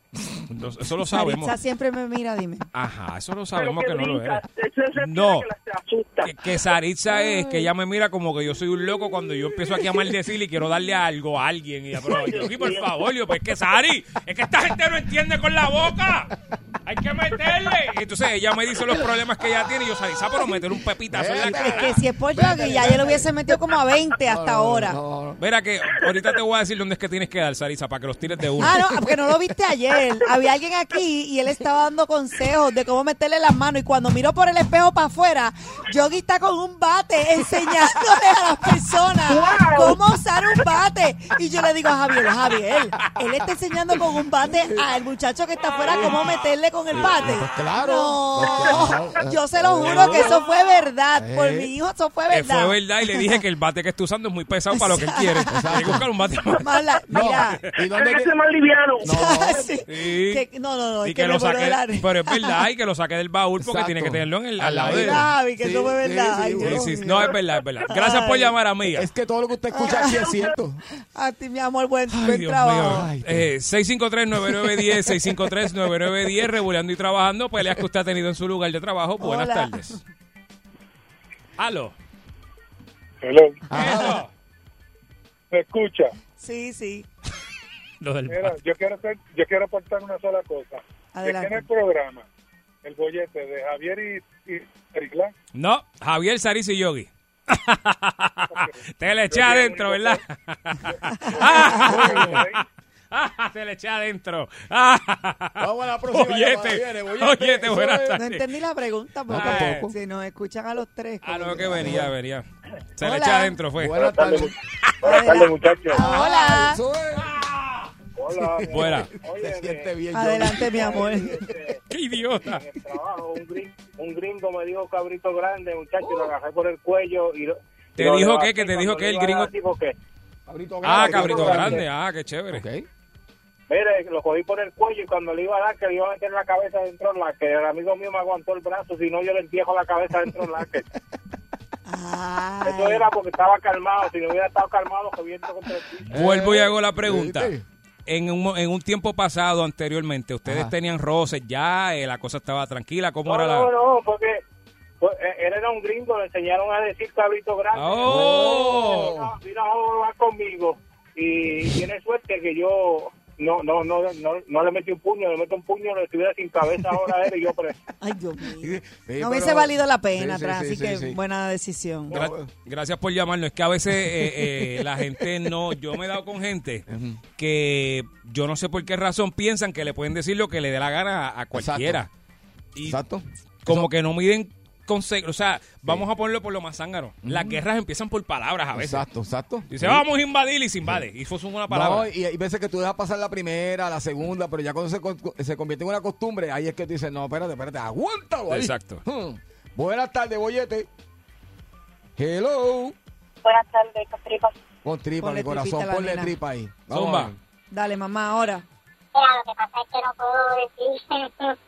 Entonces, eso lo sabemos. Saritza siempre me mira, dime. Ajá, eso lo sabemos que no lo es. Eso es No. que. Que, Saritza es que ella me mira como que yo soy un loco cuando yo empiezo aquí a maldecir y quiero darle algo a alguien. Y ella, pero Yogi, por favor, yo, pues es que Sari, es que esta gente no entiende con la boca. Hay que meterle. Y entonces ella me dice los problemas que ella tiene y yo, Saritza, pero meter un pepitazo en la Es cara. que si es por Yogi, ya yo lo hubiese metido como a 20 hasta ahora. No, no. Mira que ahorita te voy a decir dónde es que tienes que dar, Sarisa, para que los tires de uno. Ah, no, porque no lo viste ayer. Había alguien aquí y él estaba dando consejos de cómo meterle las manos. Y cuando miro por el espejo para afuera, Yogi está con un bate enseñándole a las personas cómo usar un bate. Y yo le digo a Javier, Javier, él está enseñando con un bate al muchacho que está afuera cómo meterle con el bate. Pues claro. No, Pues claro. yo se lo juro que eso fue verdad. Por Eh. mi hijo, eso fue verdad. fue verdad y le dije que el bate que está usando es muy pesado para lo que él quiere. Hay que buscar un bate más. Mala- No, mira. ¿Y dónde Tiene que que- ser más liviano. Sí. Sí. Que- no, no, no. y es que, me lo saque, de la- pero es verdad, y que lo saque del baúl porque Exacto. tiene que tenerlo en el, al lado de él. que eso fue verdad. sí, Ay, sí, Sí, Dios sí, mío. no, es verdad, es verdad. Gracias por llamar, amiga. Es que todo lo que usted escucha aquí es cierto. A ti, mi amor, buen, Ay, buen Dios trabajo. mío. Eh, 653-9910, 653-9910, regulando y trabajando, peleas que usted ha tenido en su lugar de trabajo. Buenas Hola. tardes. Aló. Hello, Eso. ¿me escucha? Sí, sí. Lo del Mira, yo quiero hacer, yo quiero aportar una sola cosa. Adelante. En el programa, el bollete de Javier y, y Ericlán, No, Javier Saris y Yogi. Te le eché adentro, ¿verdad? Te le eché adentro. Vamos a la próxima llamada, Bollete. viene, bollete. Bollete, buenas es- No tardes. entendí la pregunta porque No, tampoco. si nos escuchan a los tres. Ah, no, que venía, venía. Se le Hola. eché adentro, fue. Buenas tardes. buenas tardes muchachos. Hola. Eso es. Hola. Buena. Oye, Se siente de- bien. Adelante, mi amor. este, Qué idiota. en el trabajo, un gringo, un gringo me dijo cabrito grande, muchacho, lo agarré por el cuello y lo, ¿Te lo dijo qué? ¿Que te dijo que el gringo- dijo que, Cabrito Ah, grande. cabrito grande. grande. Ah, qué chévere. Ok. Mire, lo cogí por el cuello y cuando le iba a dar, que le iba a meter la cabeza dentro del la que el amigo mío me aguantó el brazo, si no yo le entierro la cabeza dentro del la que Ay. Eso era porque estaba calmado, si no hubiera estado calmado, que viento contra el piso. Vuelvo y hago la pregunta. ¿Viste? En un, mo- en un tiempo pasado, anteriormente, ustedes Ajá. tenían roces ya, eh, la cosa estaba tranquila, ¿cómo No, era la...? no, no, porque pues, eh, él era un gringo, le enseñaron a decir cabrito grande. ¡Oh! Vino, vino a jugar conmigo y tiene suerte que yo no no no no, no le metí un puño, le meto un puño, le estuviera sin cabeza ahora a él y yo preso. Ay, Dios mío. Sí, No hubiese pero- valido la pena Sí, sí, atrás, sí, así sí, que sí. buena decisión. Gra- gracias por llamarnos. Es que a veces eh, eh, la gente no... Yo me he dado con gente que yo no sé por qué razón piensan que le pueden decir lo que le dé la gana a, a cualquiera. Y Exacto. como que no miden... O sea, vamos a ponerlo por lo más zángano. Las guerras empiezan por palabras a veces. Exacto, exacto. Dice, vamos a invadir y se invade. Y fue una palabra. No, y hay veces que tú dejas pasar la primera, la segunda, pero ya cuando se, con- se convierte en una costumbre, ahí es que tú dices, no, espérate, espérate, aguántalo ahí. Exacto. Hmm. Buenas tardes, bollete. Hello. Buenas tardes. Con tripa, Ponle mi corazón, tripita a la ponle nena. tripa ahí. Zumba. a ver. Dale, mamá, ahora. Mira, lo que pasa es que no puedo decir.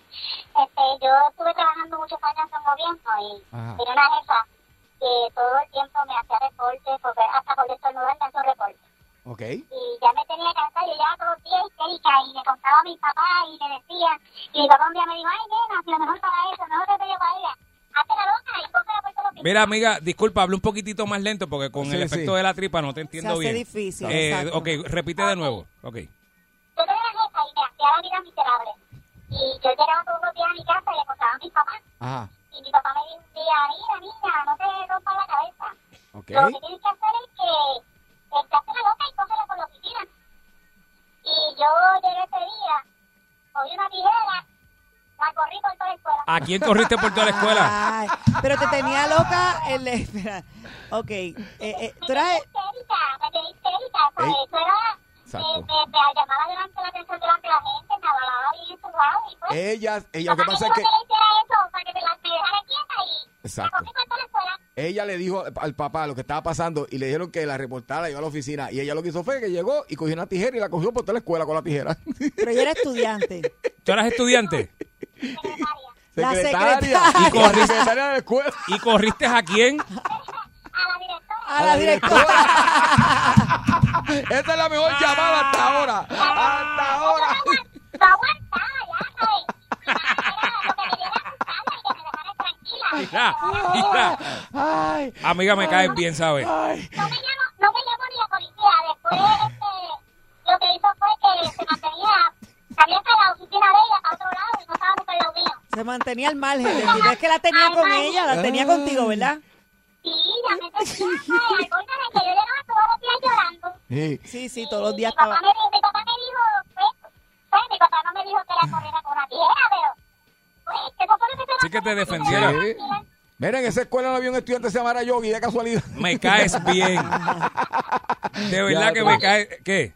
este, yo estuve trabajando muchos años en gobierno y tenía una jefa que todo el tiempo me hacía reportes, porque hasta por estornudar me hacía reportes. Ok. Y ya me tenía cansada, yo ya todos los días histérica y le contaba a mi papá y le decía, y mi papá un día me dijo, ay nena, si lo mejor para eso, mejor te para ella. Hazte la loca y cógela por todos los Mira, amiga, disculpa, habla un poquitito más lento porque con Sí, el efecto sí. de la tripa no te Se entiendo hace bien. difícil. Eh, ok, repite de nuevo. Ok. Hacía la vida miserable. Y yo llegaba todos los días a mi casa y le contaba a mi papá. Ajá. Y mi papá me día, mira, niña, no te rompas la cabeza. Ok. Lo que tienes que hacer es que echarte la boca y cógela por la oficina. Y yo llegué ese día, cogí una tijera, la corrí por toda la escuela. ¿A quién corriste por toda la escuela? Ay, pero te tenía loca el... Espera. Ok. Eh, eh, tú Me eras... tenía histérica, me tenía histérica. Pues eso era, Exacto. la la pues... Ella, ella, lo que pasa es que la, Exacto. la la ella le dijo al papá lo que estaba pasando y le dijeron que la reportara iba a la oficina y ella lo que hizo fue que llegó y cogió una tijera y la cogió por toda la escuela con la tijera. Pero ella era estudiante. ¿Tú eras estudiante? La secretaria. secretaria. Y la secretaria de la escuela. ¿Y corriste a quién? A la directora. Esa es la mejor llamada hasta ah. ahora. Hasta ahora. Mira, mira. Ay, Amiga, me caes bien, ¿sabes? No me llamo, no me llamo ni la policía. Después, este, lo que hizo fue que se mantenía, salía hasta la oficina de ella, a otro lado, y no estaba nunca en lo. Se mantenía al margen. Es que la tenía con ella, la tenía contigo, ¿verdad? Sí, la mente, ¿sabes? Sí. Sí, sí, todos los días mi papá estaba. me, di- mi papá me dijo, pues, pues, mi papá no me dijo que la corriera por la tierra, pero, pues, ¿qué supone que se va Sí que a te defendiera. Sí. Mira, en esa escuela no había un estudiante que se llamara Yogi, de casualidad. Me caes bien. De verdad Ya, que me caes. ¿Qué?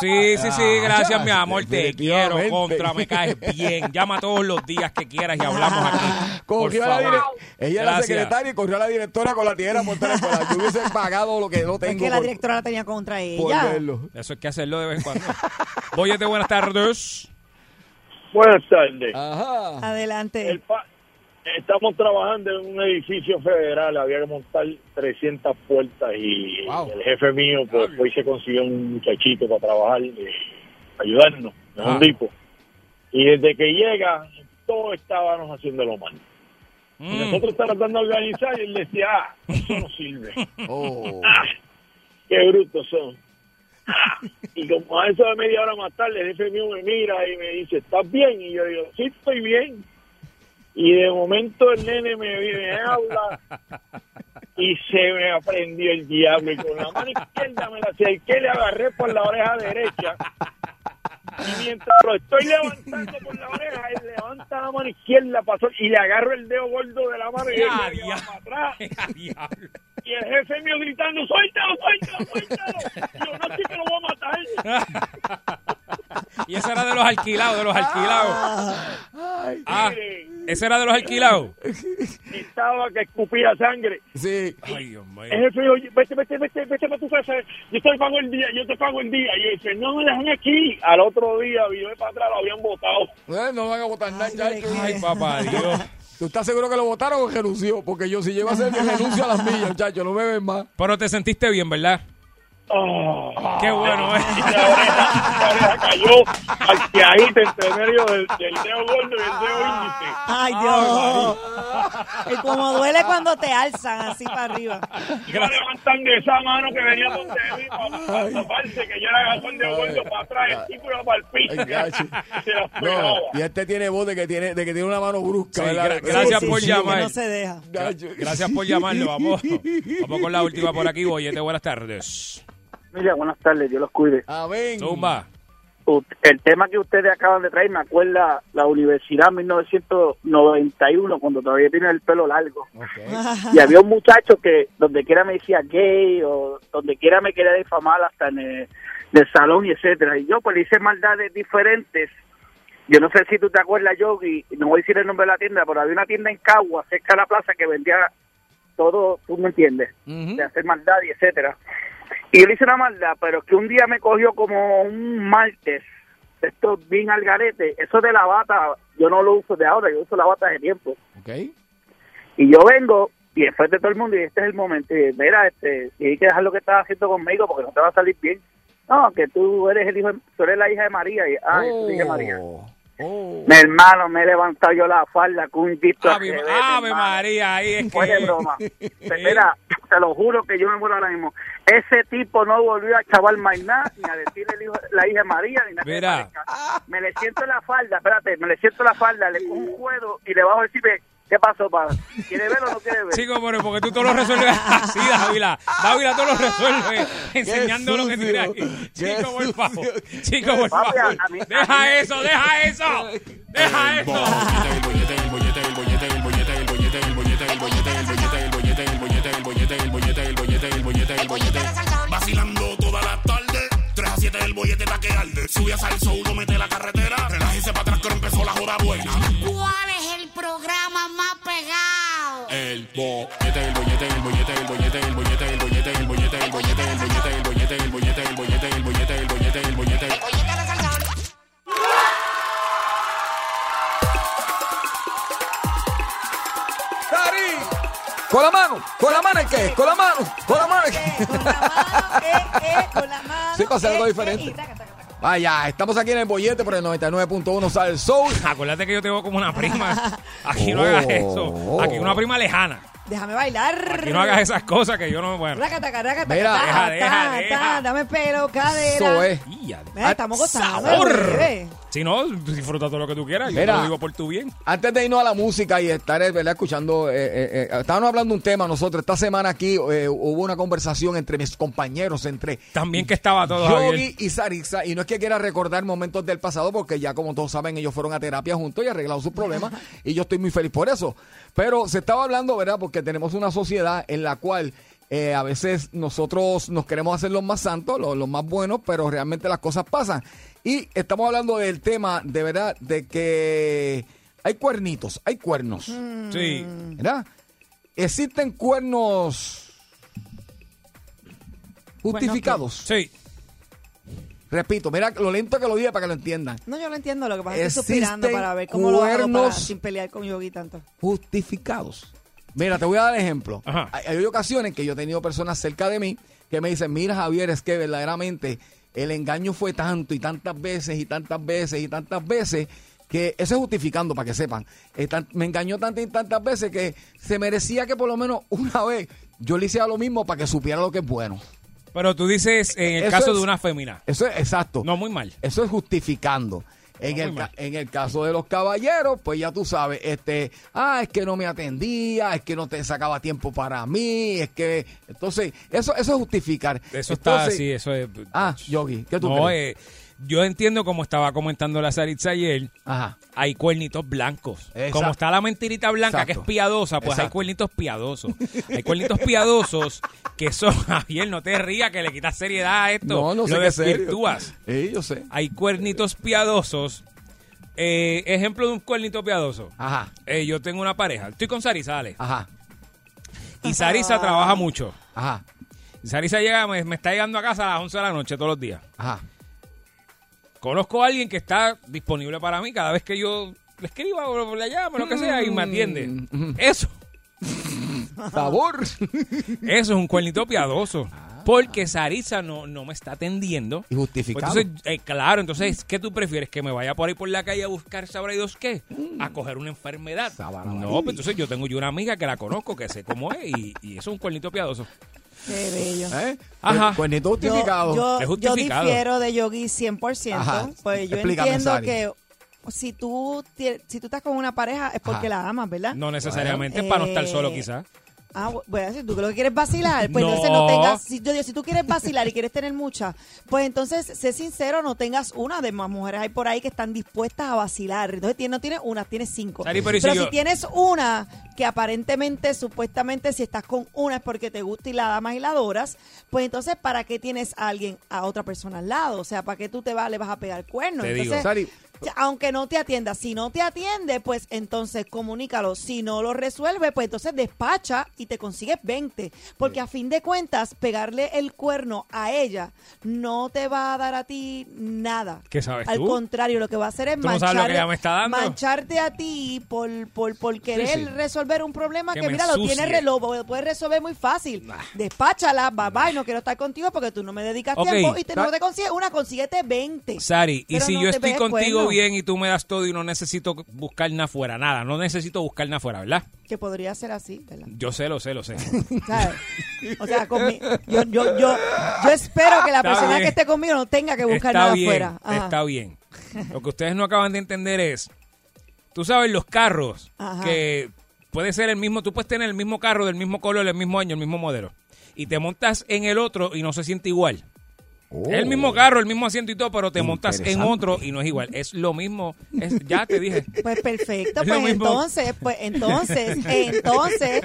Sí, sí, sí, gracias, mi amor. Te quiero, contra, me caes bien. Llama todos los días que quieras y hablamos aquí. Por Corrió a la favor. Ella era Gracias. secretaria y corrió a la directora con la tijera por escuela. Yo hubiese pagado lo que no Es tengo que la por, directora la tenía contra por ella. verlo. Eso hay que hacerlo de vez en cuando. Óyete, buenas tardes. Buenas tardes. Ajá. Adelante. El pa- Estamos trabajando en un edificio federal, había que montar 300 puertas y Wow. el jefe mío pues hoy se consiguió un muchachito para trabajar, eh, ayudarnos, es Ah. un tipo. Y desde que llega, todos estábamos haciéndolo mal. Mm. nosotros tratando de organizar y él decía, ah, eso no sirve. Oh. Ah, qué brutos son. Ah, Y como a eso de media hora más tarde, el jefe mío me mira y me dice, ¿estás bien? Y yo digo, sí, estoy bien. Y de momento el nene me, me habla y se me aprendió el diablo. Y con la mano izquierda me la acerqué, le agarré por la oreja derecha. Y mientras lo estoy levantando por la oreja, él levanta la mano izquierda pasó, y le agarro el dedo gordo de la mano y él ¡Ya, me lleva dia- para atrás. Y el jefe mío gritando, suéltalo, suéltalo, suéltalo. Y yo, no, sí que lo voy a matar. Y ese era de los alquilados, de los alquilados. Ay. Ah, ese era de los alquilados. Estaba que escupía sangre. Sí. Ay, Dios mío. El jefe, oye, vete, vete, vete, vete para tu casa. Yo te pago el día, yo te pago el día. Y yo dice, no me dejan aquí. Al otro día, vine para atrás, lo habían botado. Eh, no van a votar nada, Ay, chacho. Ay, papá Dios. ¿Tú estás seguro que lo votaron o renunció? Porque yo si llego a hacer mi renuncio a las millas, muchachos, no me ven más. Pero te sentiste bien, ¿verdad? Qué bueno, ¿eh? La la oreja cayó al piajito entre medio del, del dedo gordo y el dedo índice. Ay, Dios. Y como duele cuando te alzan así para arriba. Iba levantando esa mano que venía donde mí para taparse, que yo era agarró el dedo gordo para atrás, el tipo iba para el piso. Ay, gacho. Se la No, pegaba. y este tiene voz de que tiene, de que tiene una mano brusca. Sí, gracias por llamar. no se deja. Gracias por llamarlo. Vamos, vamos con la última por aquí. Boyete, buenas tardes. Mira, buenas tardes, Dios los cuide. Amén. Zumba. El tema que ustedes acaban de traer me acuerda la universidad 1991, cuando todavía tenía el pelo largo. Y había un muchacho que donde quiera me decía gay o donde quiera me quería difamar hasta en el, del salón y etcétera. Y yo pues le hice maldades diferentes. Yo no sé si tú te acuerdas, Yogi, no voy a decir el nombre de la tienda, pero había una tienda en Cagua, cerca de la plaza, que vendía todo, tú me entiendes, de hacer maldad y etcétera. Y yo le hice una maldad, pero que un día me cogió como un martes, esto bien al garete, eso de la bata, yo no lo uso de ahora, yo uso la bata de tiempo. Ok. Y yo vengo y después de todo el mundo y este es el momento, y mira, este, tienes que dejar lo que estás haciendo conmigo porque no te va a salir bien. No, que tú eres el hijo, de- tú eres la hija de María. Y, ah, soy hija de María. Oh. Mi hermano, me he levantado yo la falda con un disco Ave, Ave María, ahí es que... broma. Mira, te lo juro que yo me muero ahora mismo. Ese tipo no volvió a chaval más nada, ni a decirle el hijo, la hija María, ni nada. Mira. Me le siento la falda, espérate, me le siento la falda, le cojo un juego y le bajo el cipe. ¿Qué pasó, pa? ¿Quiere ver o no quiere ver? Chico, pero porque tú todo lo resuelves así, Dávila. Dávila todo lo resuelve enseñando lo que tiene sucio, Chico, por favor. Chico, por Papi, favor. a mí- a Deja mí- eso, deja eso. Deja eso. Vacilando toda la tarde. 3 a 7 el bollete está que arde. Sube a salso, uno mete la carretera. Relájese para atrás que empezó la joda buena. ¿Cuál es el programa más pegado? El bollete, el bollete, el bollete, el bollete, el bollete, el bollete, el bollete, el bollete, el bollete, el bollete, el bollete, el bollete, el bollete, el bollete, el bollete. Cari. Con la mano, con la mano, ¿qué? Con la mano, con la mano. Con la mano, eh, eh, con la mano. Sí, algo eh, eh, diferente. Vaya, estamos aquí en el bollete por el 99.1 sale el Soul. Acuérdate que yo tengo como una prima. Aquí no Oh. hagas eso. Aquí una prima lejana. Déjame bailar. Aquí no hagas esas cosas que yo no. Bueno. Rácata, rácata, Mira, ta, deja, ta, deja, ta, deja. Dame pelo, cadera. Eso es. Ya, Mira, estamos gozando. sabor. Si no, disfruta todo lo que tú quieras. Yo te lo digo por tu bien. Antes de irnos a la música y estar eh, ¿verdad? escuchando, eh, eh, eh, estábamos hablando de un tema nosotros. Esta semana aquí eh, hubo una conversación entre mis compañeros, entre También que estaba todo, Javier. Yogi y Sarisa. Y no es que quiera recordar momentos del pasado, porque ya como todos saben, ellos fueron a terapia juntos y arreglaron sus problemas. y yo estoy muy feliz por eso. Pero se estaba hablando, ¿verdad? Porque tenemos una sociedad en la cual eh, a veces nosotros nos queremos hacer los más santos, los, los más buenos, pero realmente las cosas pasan. Y estamos hablando del tema, de verdad, de que hay cuernitos, hay cuernos. Sí. ¿Verdad? Existen cuernos justificados. Sí. Repito, mira lo lento que lo diga para que lo entiendan. No, yo lo entiendo. Lo que pasa es que estoy suspirando para ver cómo lo hago para, sin pelear con Yogi tanto. Justificados. Mira, te voy a dar ejemplo. Ajá. Hay, hay ocasiones que yo he tenido personas cerca de mí que me dicen, mira Javier, es que verdaderamente el engaño fue tanto y tantas veces y tantas veces y tantas veces que eso es justificando para que sepan. Eh, tan- me engañó tantas y tantas veces que se merecía que por lo menos una vez yo le hiciera lo mismo para que supiera lo que es bueno. Pero tú dices en el Eso caso es- de una fémina. Eso es exacto. No, muy mal. Eso es justificando. En el, ca- en el caso de los caballeros, pues ya tú sabes, este, ah, es que no me atendía, es que no te sacaba tiempo para mí, es que, entonces, eso, eso es justificar. Eso está así, eso es. Ah, Yogi, ¿qué tú No, crees? eh, yo entiendo como estaba comentando la Saritza ayer, Ajá. hay cuernitos blancos. Exacto. Como está la mentirita blanca que es piadosa, pues hay cuernitos piadosos. hay cuernitos piadosos que son, Javier, no te rías que le quitas seriedad a esto. No, no sé Lo desvirtúas. Sí, yo sé. Hay cuernitos piadosos. Eh, ejemplo de un cuernito piadoso. Ajá, Eh, yo tengo una pareja. Estoy con Sarisa, dale. ajá, Y Sarisa trabaja mucho. ajá, Y Sarisa llega, me, me está llegando a casa a las 11 de la noche todos los días. ajá. Conozco a alguien que está disponible para mí cada vez que yo le escriba o le llamo, lo que sea, y me atiende. Mm. Eso, Sabor. eso es un cuernito piadoso. Porque Sarisa no, no me está atendiendo. y justificado. Pues entonces, eh, claro, entonces, ¿qué tú prefieres? ¿Que me vaya por ahí por la calle a buscar sabrá Dios qué? A coger una enfermedad. No, pues entonces yo tengo yo una amiga que la conozco, que sé cómo es, y, y eso es un cuernito piadoso. Qué bello. ¿Eh? Ajá. Cuernito Yo, justificado. yo, Es yo justificado. difiero de Yogi 100%. Ajá. Pues yo Explícame, entiendo Sari. que si tú, si tú estás con una pareja es porque Ajá. la amas, ¿verdad? No necesariamente Bueno, para no estar eh, solo, quizás. Ah, bu- bueno, si tú lo que quieres vacilar, pues No. entonces no tengas, si, yo digo, si tú quieres vacilar y quieres tener muchas, pues entonces sé sincero, no tengas una de más mujeres hay por ahí que están dispuestas a vacilar. Entonces no tienes una, tienes cinco. Sari, pero ¿y pero si yo- tienes una que aparentemente, supuestamente, si estás con una es porque te gusta y la amas y la adoras, pues entonces ¿para qué tienes a alguien, a otra persona al lado? O sea, ¿para qué tú te vas, le vas a pegar cuernos? Te digo. Entonces, Sari, ya, Aunque no te atienda, si no te atiende, pues entonces comunícalo. Si no lo resuelve, pues entonces despacha y te consigues 20. Porque a fin de cuentas, pegarle el cuerno a ella no te va a dar a ti nada. ¿Qué sabes Al tú? contrario, lo que va a hacer es ¿Tú no mancharte a ti por, por, por querer sí. resolver un problema Que mira, lo tienes lo lo puedes resolver muy fácil. Despáchala, bye bye, no quiero estar contigo porque tú no me dedicas tiempo y te, no te consigues una, consíguete 20. Sari, y si no yo estoy contigo bien y tú me das todo y no necesito buscar nada afuera, nada, no necesito buscar nada afuera, ¿verdad? Que podría ser así, ¿verdad? Yo sé, lo sé, lo sé. ¿Sabes? O sea, conmi- yo, yo, yo, yo espero que la Está persona bien. que esté conmigo no tenga que buscar está nada bien, afuera. Ajá. está bien. Lo que ustedes no acaban de entender es, tú sabes, los carros, Ajá. que puede ser el mismo, tú puedes tener el mismo carro del mismo color, el mismo año, el mismo modelo, y te montas en el otro y no se siente igual. Es el mismo carro, el mismo asiento y todo, pero te montas en otro y no es igual. Es lo mismo. Es, ya te dije. Pues perfecto, Es lo pues entonces, pues entonces, entonces,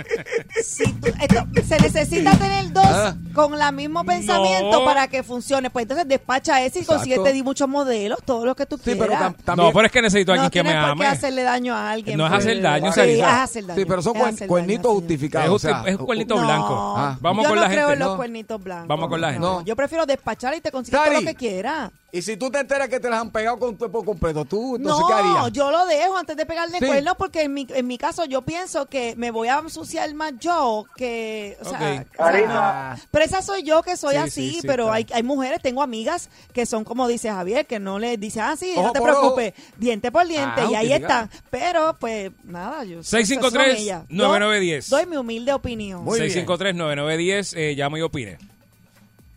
si tú- esto- se necesita tener dos Ah. con el mismo pensamiento No. para que funcione. Pues entonces despacha ese y Exacto. consíguete di muchos modelos, todos los que tú Sí, pero quieras. tam- también. No, pero es que necesito a alguien no que me tienes por qué ame. hacerle daño a alguien. No es pues. hacer daño, Sí, es hacer daño. Sí, pero son es cuen- cuernitos justificados. Es o sea, es cuernito No, blanco. Ah. Vamos yo con no la creo gente. en los No. cuernitos blancos. Vamos con la gente. No, Yo prefiero despachar y te consigues todo lo que quiera. Y si tú te enteras que te las han pegado con tu por completo, tú, entonces, ¿qué No, harías? yo lo dejo antes de pegarle Sí. cuernos porque en mi, en mi caso yo pienso que me voy a ensuciar más yo que... O sea, Ok. o sea, Karina. no. Pero esa soy yo que soy Sí, así, sí, sí, pero hay, hay mujeres, tengo amigas que son como dice Javier, que no le dice, ah, sí, Ojo no te ojo. preocupes, diente por diente, Ah, y ahí están. Pero, pues, nada, yo... esas son 653 ellas. 9910. Yo Doy mi humilde opinión. Muy bien. 653-9910, eh, llama y opine.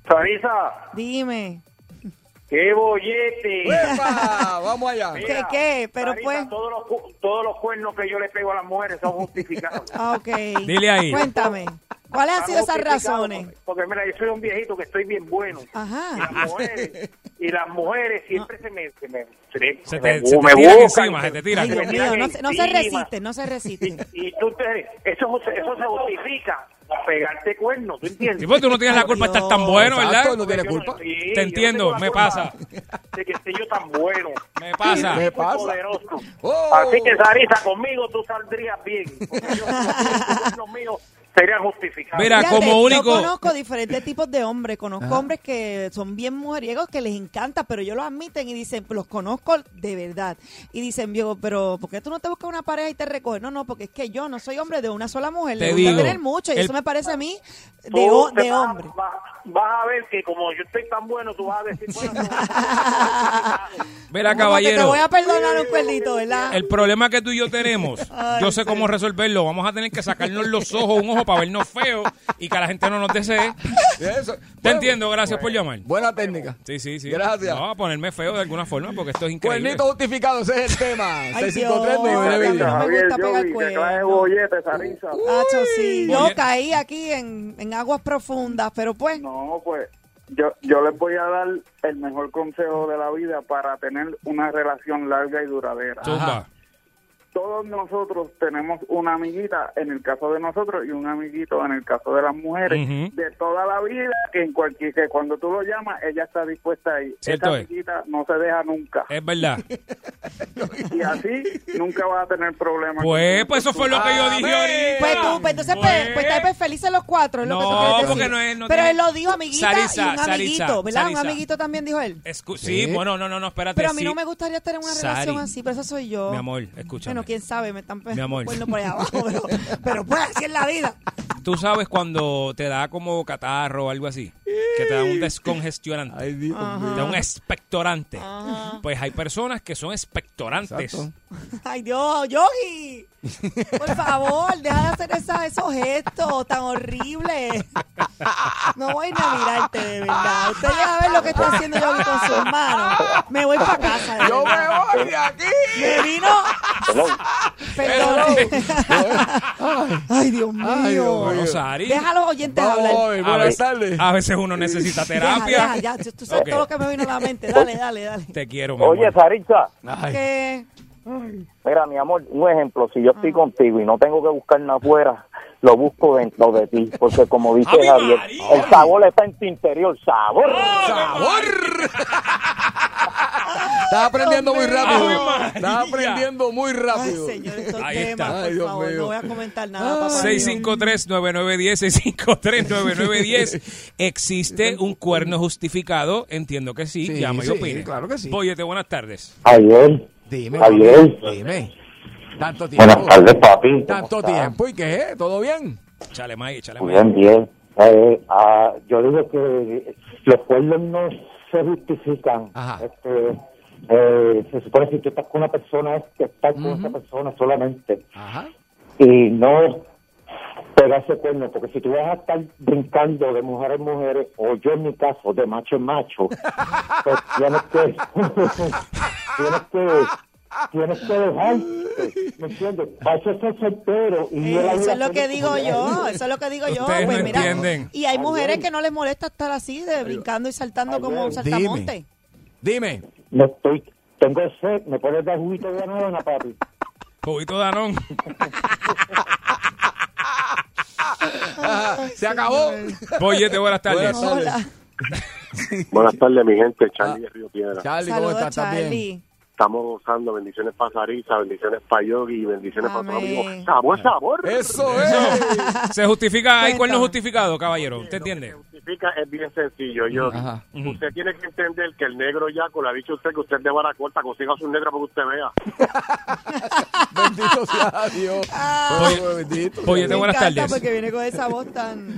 Sarisa, Dime. qué bollete. ¡Epa! Vamos allá. Mira, ¿Qué, qué? Pero Sarisa, pues- Todos los, todos los cuernos que yo le pego a las mujeres son justificados. Ah, Ok. Dile ahí. Cuéntame. ¿Cuáles han Están sido esas razones? Porque, mira, yo soy un viejito que estoy bien bueno. Y Ajá. las mujeres, y las mujeres siempre se me, se me, se me, Se me- te, se te me tiran buscan, encima, se te tiran. Ay, Dios mío, no se, no se encima. resiste, no se resiste. Y tú te, eso, eso se justifica pegarte cuernos, ¿tú entiendes? Sí, porque tú no tienes la culpa de estar tan bueno, ¿verdad? Exacto, no tiene Yo culpa. sí, Te entiendo, me pasa. De que esté yo tan bueno. Me pasa. Me pasa. poderoso. Oh. Así que, Sarita, conmigo tú saldrías bien. Porque yo, los míos serían justificados. Mira, Fíjate, como único- Yo conozco diferentes tipos de hombres. Conozco hombres que son bien mujeriegos, que les encanta, pero ellos lo admiten y dicen, los conozco de verdad. Y dicen, viejo, pero ¿por qué tú no te buscas una pareja y te recoges? No, no, porque es que yo no soy hombre de una sola mujer. Te Le gusta digo, tener mucho y el- eso me parece a mí de, Tú ho- te de vas- hombre. Vas, vas a ver que como yo estoy tan bueno, tú vas a decir, bueno, Mira, que te caballero. voy a perdonar un cuerdito, ¿verdad? El problema que tú y yo tenemos, Ay, yo sé sí. cómo resolverlo. Vamos a tener que sacarnos los ojos, un ojo para vernos feos y que la gente no nos desee. Eso. Te Bueno, entiendo, gracias por llamar. Buena técnica. Sí, sí, sí. Gracias. No, a ponerme feo de alguna forma porque esto es increíble. Cuernito justificado, ese es el tema. Ay, 653 Dios. noventa. No me gusta pegar cuernos. bollete, Sarisa. Hacho, sí. Yo caí aquí en, en aguas profundas, pero pues, No, pues yo, yo les voy a dar el mejor consejo de la vida para tener una relación larga y duradera. Zumba. Todos nosotros tenemos una amiguita, en el caso de nosotros, y un amiguito en el caso de las mujeres, de toda la vida, que en cualquier que cuando tú lo llamas, ella está dispuesta a ir. Cierto Esa es. amiguita no se deja nunca. Es verdad. Y así nunca vas a tener problemas. Pues, pues eso fue lo que yo dije ahorita. Pues tú, pues entonces, pues, pues, estar pues felices los cuatro, es lo que tú No, decir. porque no es- no Pero tiene- él lo dijo, amiguita, Sarisa, y un Sarisa, amiguito, ¿verdad? Sarisa. Un amiguito también dijo él. Escu- sí, Sí. bueno, no, no, no, espérate. Pero a mí sí. no me gustaría estar en una Sari. relación así, pero eso soy yo. Mi amor, escúchame. Bueno, quién sabe, me están Mi amor. poniendo por ahí abajo, pero, pero pues así es la vida. Tú sabes cuando te da como catarro o algo así, que te da un descongestionante, Ay, Dios te mío. da un expectorante. Pues hay personas que son expectorantes. Exacto. Ay, Dios, Yogi. Por favor, deja de hacer esa- esos gestos tan horribles. No voy ni a mirarte, de verdad. Usted deja ver lo que está haciendo Yogi con sus manos. Me voy para casa. de Yo verdad. me voy de aquí. Me vino. Perdón. Ay, Dios mío. Bueno. Sari, Deja a los oyentes Vamos, hablar. a, buenas veces, tardes. a veces uno necesita Deja, terapia. deja, ya. Tú sabes Ok. todo lo que me vino a la mente. Dale, dale, dale. Te quiero, mi Oye, amor. Sarisa, Ay, ¿Qué? mira, mi amor, un ejemplo, si yo estoy contigo y no tengo que buscar nada afuera, lo busco dentro de ti, porque como dice ¡Ave Javier, María! el sabor está en tu interior, sabor. ¡Sabor! Estás aprendiendo muy rápido. Estás aprendiendo muy Ay, rápido. señor, estos Ahí temas, está. por Ay, Dios favor. mío. No voy a comentar nada, papá. 653-9910, 653-9910. ¿Existe un cuerno justificado? Entiendo que sí. Sí, Llama y sí, opine. claro que sí. Óyete, buenas tardes. Javier, Dime, Javier. dime. Tanto tiempo. buenas tardes, papi. ¿cómo Tanto tiempo. ¿Y qué? ¿Todo bien? Échale más, échale más. Bien, bien. Eh, ah, yo digo que los pueblos no se justifican. Ajá. Este, eh, se supone que si tú estás con una persona, es que estás con esa persona solamente. Ajá. y no pegarse cuerno, porque si tú vas a estar brincando de mujer en mujer, o yo en mi caso, de macho en macho, pues tienes que, tienes que, tienes que dejarte, ¿me entiendes? Para eso ser soltero y Eh, eso es lo que digo yo, eso es lo que digo yo. Ustedes Pues no mira, entienden. y hay mujeres que no les molesta estar así, de brincando y saltando como un saltamonte. Dime. No estoy, tengo sed, me puedes dar juguito de banana, papi. Juguito de Anón. Se acabó. Óyete, buenas tardes. Buenas tardes. Hola. Buenas tardes, mi gente. Charlie de Río Piedra. Charlie, ¿cómo Saludos, estás? ¿Estás bien? Estamos gozando. Bendiciones para Sarisa, bendiciones para Yogi y bendiciones para todos los amigos. Sabor, sabor. Eso es. Se justifica, hay cuernos Cuéntame. justificados, caballero. ¿Usted entiende? Significa es bien sencillo, Yogi. Ajá. Usted tiene que entender que el negro yaco le ha dicho a usted que usted es de vara corta, consiga su negra para que usted vea. Bendito sea Dios. Ah. Oh, bendito. Pollete, Me buenas tardes. porque viene con esa voz tan...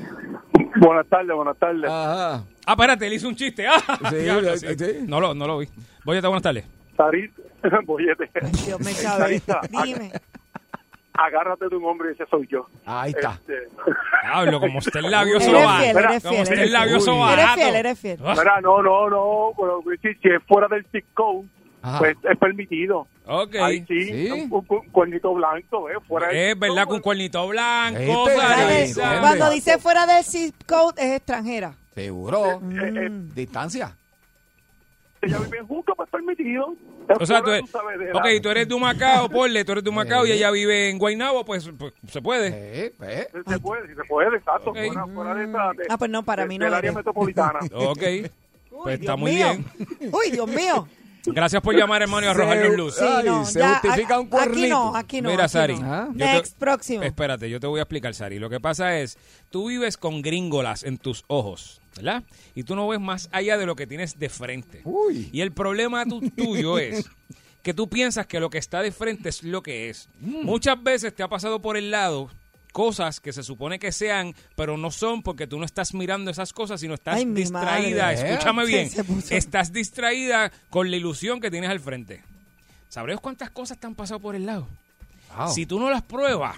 buenas tardes, buenas tardes. Ajá. Ah, espérate, él hizo un chiste. Ah, Sí, diablo, sí. No, lo, no lo vi. Boyete, buenas tardes. Sarita, bollete. Dios me sabe. Sarita, Dime. agárrate de un hombre y ese soy yo. Ahí está. Este, Diablo, como usted el labioso Eres va. fiel, eres Como fiel. usted eres el labioso Uy. va. Eres fiel, eres fiel. Ah, mira, no, no, no, pero si, si es fuera del zip code, Ajá. pues es permitido. Ok. Ahí sí, Sí. Un, un- un cuernito blanco, ¿eh? Fuera del Es zip verdad, code, con un cuernito blanco. Cuando dice fuera del zip code es extranjera. Seguro. eh, Distancia. Ella vive juntos, pues permitido. O sea, tú, eres- sabes, de la- ok, tú eres de Humacao, ponle, tú eres de Humacao y ella vive en Guaynabo, pues, pues, se puede. Eh, eh. Se puede, se puede, exacto. Ok. Fuera, fuera de de- Ah, pues no, para de- mí no del área metropolitana. Ok. Uy, Pues está Dios muy mío. bien. Uy, Dios mío. Gracias por llamar, hermano, y arrojarnos Se- luz. Sí, Ay, se ya, justifica a- un cuernito. Aquí no, aquí no. Mira, aquí Sari. no. Yo te- Next, próximo. Espérate, yo te voy a explicar, Sari. Lo que pasa es, tú vives con gringolas en tus ojos, ¿verdad? Y tú no ves más allá de lo que tienes de frente. Uy. Y el problema tu- tuyo es que tú piensas que lo que está de frente es lo que es. Mm. Muchas veces te ha pasado por el lado cosas que se supone que sean, pero no son porque tú no estás mirando esas cosas, sino estás Ay, distraída. madre. Escúchame bien. Estás distraída con la ilusión que tienes al frente. ¿Sabrás cuántas cosas te han pasado por el lado? Wow. Si tú no las pruebas,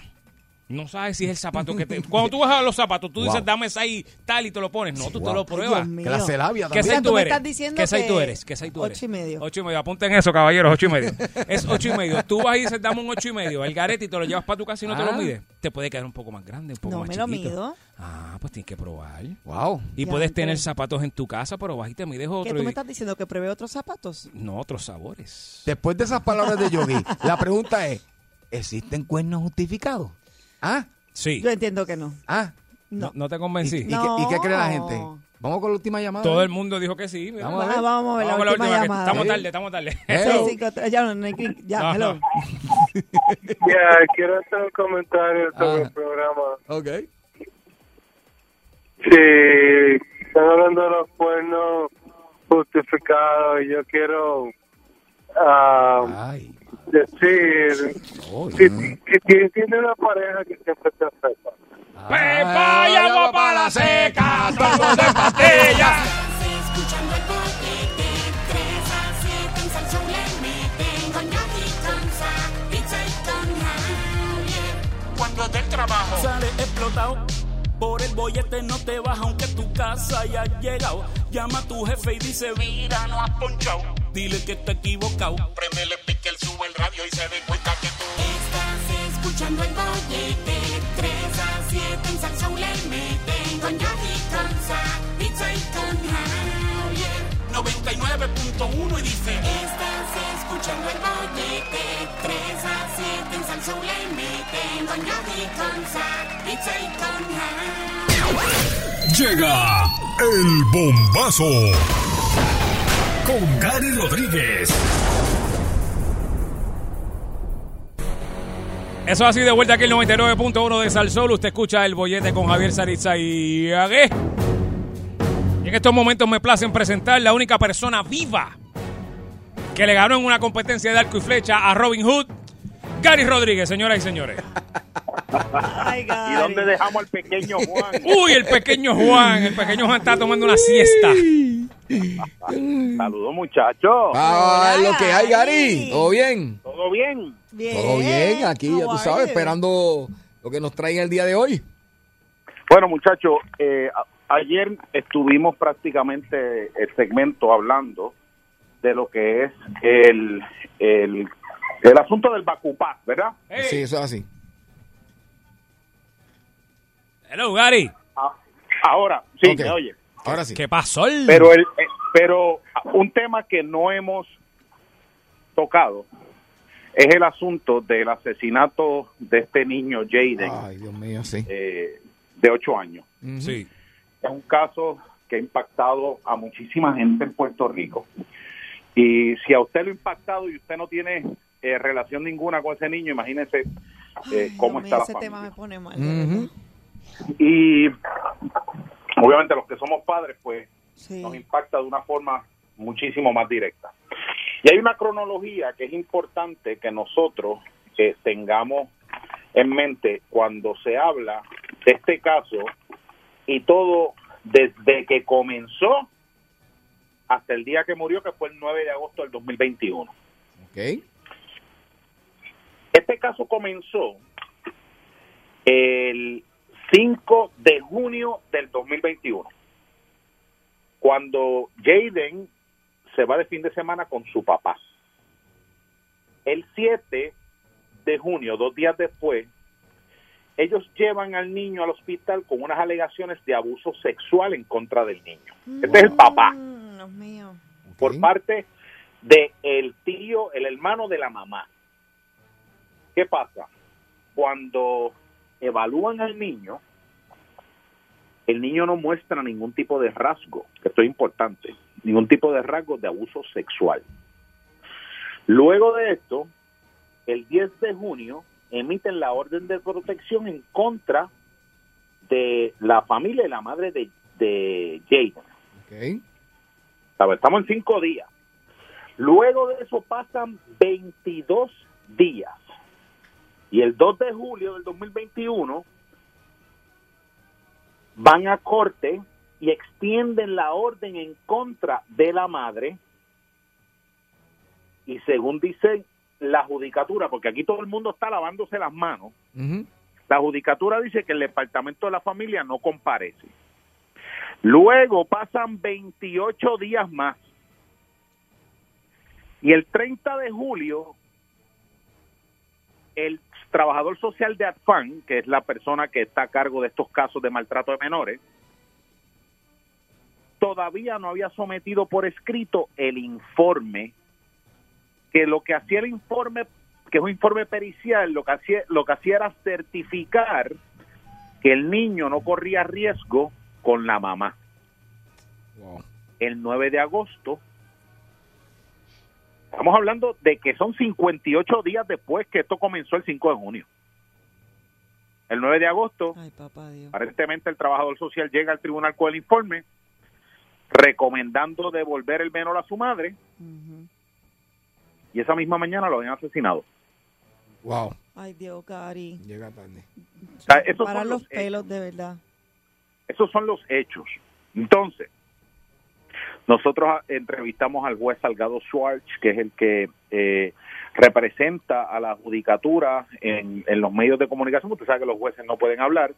no sabes si es el zapato que te... Cuando tú vas a los zapatos, tú dices, Wow. dame ese ahí tal y te lo pones. No, tú te lo pruebas. Clase labia ¿Qué size tú tú eres? ¿Qué que tú eres? ¿Qué size tú eres? ocho y medio. Ocho y medio. Apunten eso, caballeros. Ocho y medio. Es ocho y medio. Tú vas y dices, dame un ocho y medio. El garete y te lo llevas para tu casa y no te lo Ah. mides. Te puede quedar un poco más grande, un poco No más me lo chiquito. mido. Ah, pues tienes que probar. Wow. Y Ya, puedes entré. tener zapatos en tu casa, pero vas y te mides ¿Qué otro. tú y- me estás diciendo? ¿Que pruebe otros zapatos? No, otros sabores. Después de esas palabras de Yogi, la pregunta es, ¿existen cuernos justificados? ¿Ah? Sí. Yo entiendo que no. ¿Ah? No, No. no te ¿Y, convencí. y qué, y qué cree la gente? No. Vamos con la última llamada. Todo el mundo dijo que sí. mira. Vamos a ver. Vamos a ver la Vamos con última que llamada. Estamos Sí. tarde, estamos tarde. Hello. Sí, cinco, tres, ya, no, no ya, No, hello. no. Ya, quiero hacer un comentario sobre Ah. el programa. Ok. Sí, están hablando de los cuernos justificados y yo quiero ah, Ay. Decir Oh, si, si tiene una pareja que siempre te afecta. Pepa y agua para la seca, todos de pastilla. Escuchando el bollete, 3 a 7 en Salsón le meten con Yogi, con Sa, pizza y con Javier. Cuando del trabajo sale explotado. Por el bollete no te vas aunque tu casa haya llegado. Llama a tu jefe y dice, mira, no has ponchado. Dile que está equivocado. Prendele pique, él sube el radio y se dé cuenta que tú... Estás escuchando el bollete, 3 a 7 en Salsón le meten con Yogi, con Sa, pizza y con Javier. 99.1 y dice... Estás escuchando el bollete, 3 a 7 en Salsón Llega el bombazo. Con Gary Rodríguez. Eso así de vuelta aquí el 99.1 de Salsol. Usted escucha el bollete con Javier Saritza y. Y en estos momentos me placen presentar la única persona viva que le ganó en una competencia de arco y flecha a Robin Hood, Gary Rodríguez, señoras y señores. Ay, ¿Y dónde dejamos al pequeño Juan? Uy, el pequeño Juan. El pequeño Juan está tomando una siesta. Saludos muchachos. Ah, lo que hay, Gary. ¿Todo bien? ¿Todo bien? Bien. Todo bien. Aquí, ya tú sabes, esperando lo que nos traen el día de hoy. Bueno, muchachos, eh, ayer estuvimos prácticamente el segmento hablando de lo que es el, el, el asunto del Bacupac, ¿verdad? Hey, Sí, eso es así. hello, Gary. Ah, Ahora, sí, Ok. me oye. Ahora sí. ¿Qué pasó? Pero, el, eh, pero un tema que no hemos tocado es el asunto del asesinato de este niño Jaden, Ay, Dios mío, sí. eh, de ocho años. Sí. Es un caso que ha impactado a muchísima gente en Puerto Rico. Y si a usted lo ha impactado y usted no tiene eh, relación ninguna con ese niño, imagínese eh, cómo Dios mío, está la ese familia. tema me pone mal. Y obviamente los que somos padres, pues Sí. nos impacta de una forma muchísimo más directa. Y hay una cronología que es importante que nosotros eh, tengamos en mente cuando se habla de este caso y todo desde que comenzó hasta el día que murió, que fue el 9 de agosto del 2021. Ok. Este caso comenzó el 5 de junio del 2021, cuando Jaden se va de fin de semana con su papá. El 7 de junio, dos días después, ellos llevan al niño al hospital con unas alegaciones de abuso sexual en contra del niño. Este es el papá Mm, Dios mío. por parte de el tío, el hermano de la mamá. ¿Qué pasa? Cuando evalúan al niño, el niño no muestra ningún tipo de rasgo, que esto es importante, ningún tipo de rasgo de abuso sexual. Luego de esto, el 10 de junio emiten la orden de protección en contra de la familia y la madre de, de Jaden. ¿Sabe? Estamos en cinco días. Luego de eso pasan 22 días. Y el 2 de julio del 2021 van a corte y extienden la orden en contra de la madre. Y según dice la judicatura, porque aquí todo el mundo está lavándose las manos, la judicatura dice que el departamento de la familia no comparece. Luego pasan 28 días más. Y el 30 de julio, el trabajador social de ADFAN, que es la persona que está a cargo de estos casos de maltrato de menores, todavía no había sometido por escrito el informe, que lo que hacía el informe, que es un informe pericial, lo que hacía, lo que hacía era certificar que el niño no corría riesgo con la mamá. El 9 de agosto, estamos hablando de que son 58 días después que esto comenzó el 5 de junio. El 9 de agosto, Ay, papá Dios. aparentemente el trabajador social llega al tribunal con el informe recomendando devolver el menor a su madre y esa misma mañana lo habían asesinado. Wow. Ay, Dios, Cari. Llega tarde. O sea, esos Para son los los pelos, de verdad. Esos son los hechos. Entonces, nosotros entrevistamos al juez Salgado Schwartz, que es el que eh, representa a la judicatura en, los medios de comunicación. Usted sabe que los jueces no pueden hablar.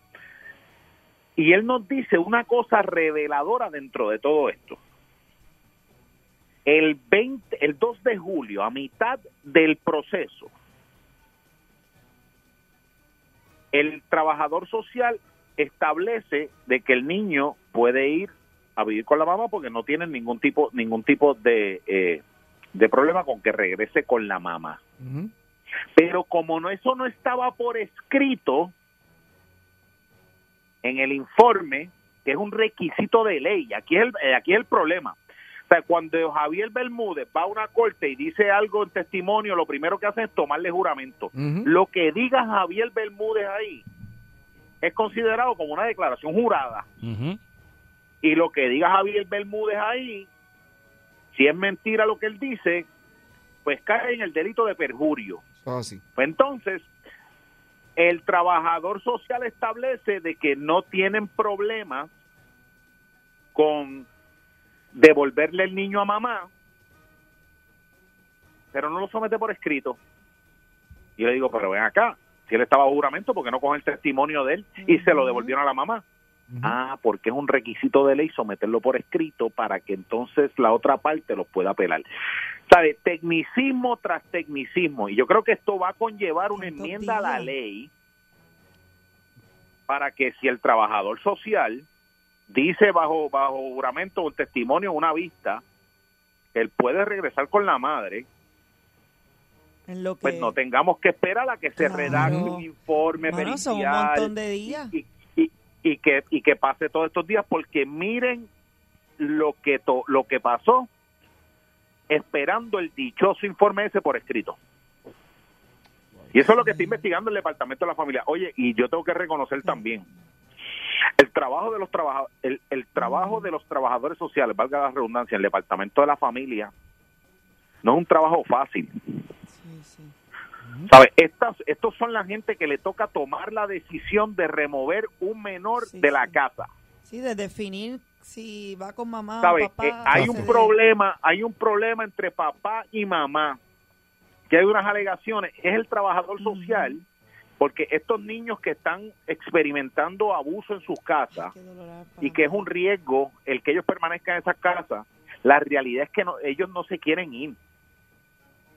Y él nos dice una cosa reveladora dentro de todo esto. El 20, el 2 de julio, a mitad del proceso, el trabajador social establece de que el niño puede ir a vivir con la mamá porque no tiene ningún tipo ningún tipo de, eh, de problema con que regrese con la mamá. Pero como no eso no estaba por escrito en el informe, que es un requisito de ley, aquí es el, eh, aquí es el problema. O sea, cuando Javier Bermúdez va a una corte y dice algo en testimonio, lo primero que hace es tomarle juramento. Lo que diga Javier Bermúdez ahí es considerado como una declaración jurada. Y lo que diga Javier Bermúdez ahí, si es mentira lo que él dice, pues cae en el delito de perjurio. Así. Pues entonces, el trabajador social establece de que no tienen problemas con devolverle el niño a mamá, pero no lo somete por escrito. Y yo le digo, pero ven acá, si él estaba bajo juramento, ¿por qué no cogen el testimonio de él y se lo devolvieron a la mamá? Ah, porque es un requisito de ley someterlo por escrito para que entonces la otra parte lo pueda apelar. ¿Sabe? Tecnicismo tras tecnicismo. Y yo creo que esto va a conllevar una enmienda a la ley para que si el trabajador social dice bajo bajo juramento o testimonio una vista él puede regresar con la madre, En lo que... pues no tengamos que esperar a que se redacte un informe Mano, son un pericial montón de días. y, y- y que y que pase todos estos días porque miren lo que to- lo que pasó esperando el dichoso informe ese por escrito. Y eso es lo que está investigando el Departamento de la Familia. Oye, y yo tengo que reconocer también el trabajo de los trabajadores, el, el trabajo de los trabajadores sociales, valga la redundancia, el Departamento de la Familia, no es un trabajo fácil. ¿Sabe? Estas, estos son la gente que le toca tomar la decisión de remover un menor de la casa. Sí, de definir si va con mamá ¿Sabe? o papá. Eh, hay no un problema, hay un problema entre papá y mamá, que hay unas alegaciones, es el trabajador social, porque estos niños que están experimentando abuso en sus casas y que es un riesgo el que ellos permanezcan en esas casas, la realidad es que no- ellos no se quieren ir.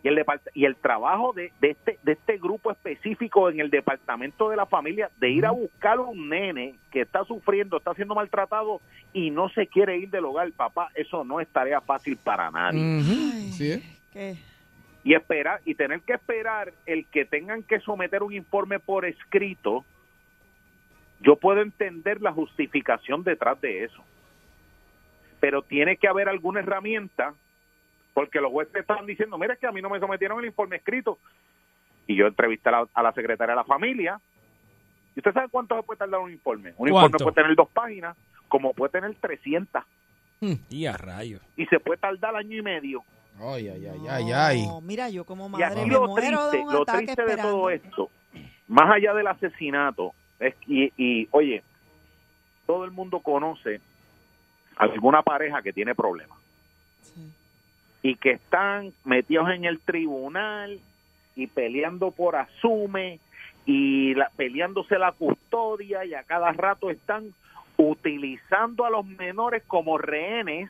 Y el, depart- y el trabajo de, de este, de este grupo específico en el departamento de la familia, de ir a buscar a un nene que está sufriendo, está siendo maltratado y no se quiere ir del hogar, papá, eso no es tarea fácil para nadie. Sí, ¿eh? ¿Qué? Y esperar, y tener que esperar el que tengan que someter un informe por escrito, yo puedo entender la justificación detrás de eso. Pero tiene que haber alguna herramienta porque los jueces estaban diciendo, mira es que a mí no me sometieron el informe escrito. Y yo entrevisté a la, a la secretaria de la familia. ¿Y usted sabe cuánto se puede tardar un informe? Un informe puede tener dos páginas, como puede tener 300. Y a rayos. Y se puede tardar año y medio. Ay, ay, ay, ay, ay. No, mira, yo como Y madre aquí me lo muero de triste, un lo ataque triste de esperando. todo esto, más allá del asesinato, es y, y, oye, todo el mundo conoce alguna pareja que tiene problemas y que están metidos en el tribunal y peleando por asume y la- peleándose la custodia y a cada rato están utilizando a los menores como rehenes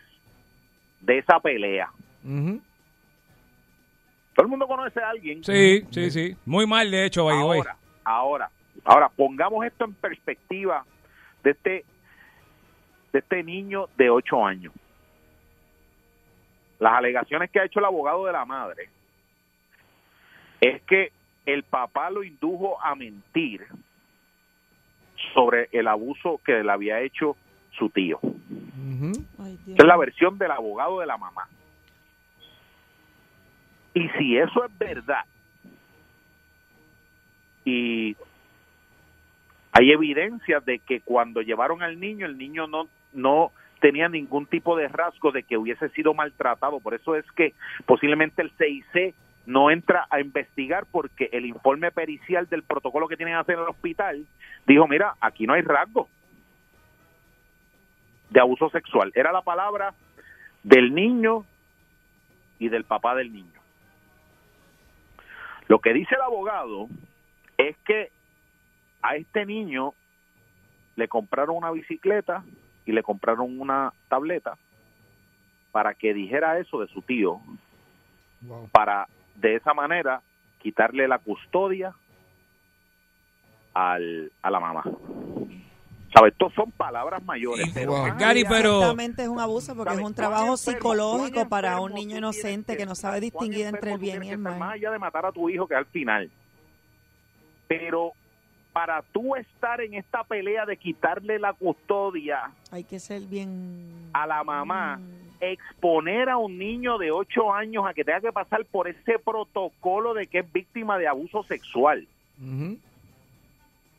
de esa pelea. Todo el mundo conoce a alguien. Sí, sí, sí. Muy mal, de hecho, way. Ahora, ahora, ahora, pongamos esto en perspectiva de este, de este niño de 8 años. Las alegaciones que ha hecho el abogado de la madre es que el papá lo indujo a mentir sobre el abuso que le había hecho su tío. Esa es la versión del abogado de la mamá. Y si eso es verdad, y hay evidencias de que cuando llevaron al niño, el niño no, no tenía ningún tipo de rasgo de que hubiese sido maltratado. Por eso es que posiblemente el CIC no entra a investigar porque el informe pericial del protocolo que tienen que hacer en el hospital dijo, mira, aquí no hay rasgo de abuso sexual. Era la palabra del niño y del papá del niño. Lo que dice el abogado es que a este niño le compraron una bicicleta y le compraron una tableta para que dijera eso de su tío, para de esa manera quitarle la custodia al, a la mamá. ¿Sabes? Estos son palabras mayores. pero más Gary, pero- Exactamente es un abuso porque es ¿Sabes un trabajo enfermo- psicológico para un niño inocente tienes que no sabe distinguir entre el bien y el que mal. Más allá de matar a tu hijo, que al final. Pero para tú estar en esta pelea de quitarle la custodia Hay que ser bien... a la mamá, exponer a un niño de 8 años a que tenga que pasar por ese protocolo de que es víctima de abuso sexual.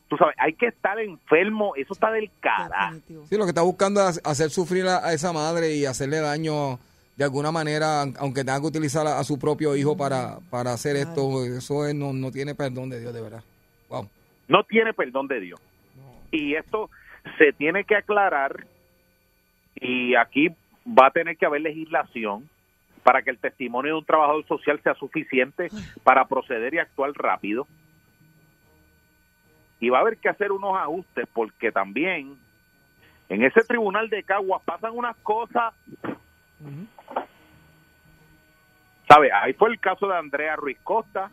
Tú sabes, hay que estar enfermo, eso está del carajo. Sí, lo que está buscando es hacer sufrir a, esa madre y hacerle daño de alguna manera, aunque tenga que utilizar a, a su propio hijo para, para hacer esto. Eso es- no, no tiene perdón de Dios, de verdad. Wow. No tiene perdón de Dios. Y esto se tiene que aclarar y aquí va a tener que haber legislación para que el testimonio de un trabajador social sea suficiente para proceder y actuar rápido. Y va a haber que hacer unos ajustes porque también en ese tribunal de Caguas pasan unas cosas. ¿Sabe? Ahí fue el caso de Andrea Ruiz Costa.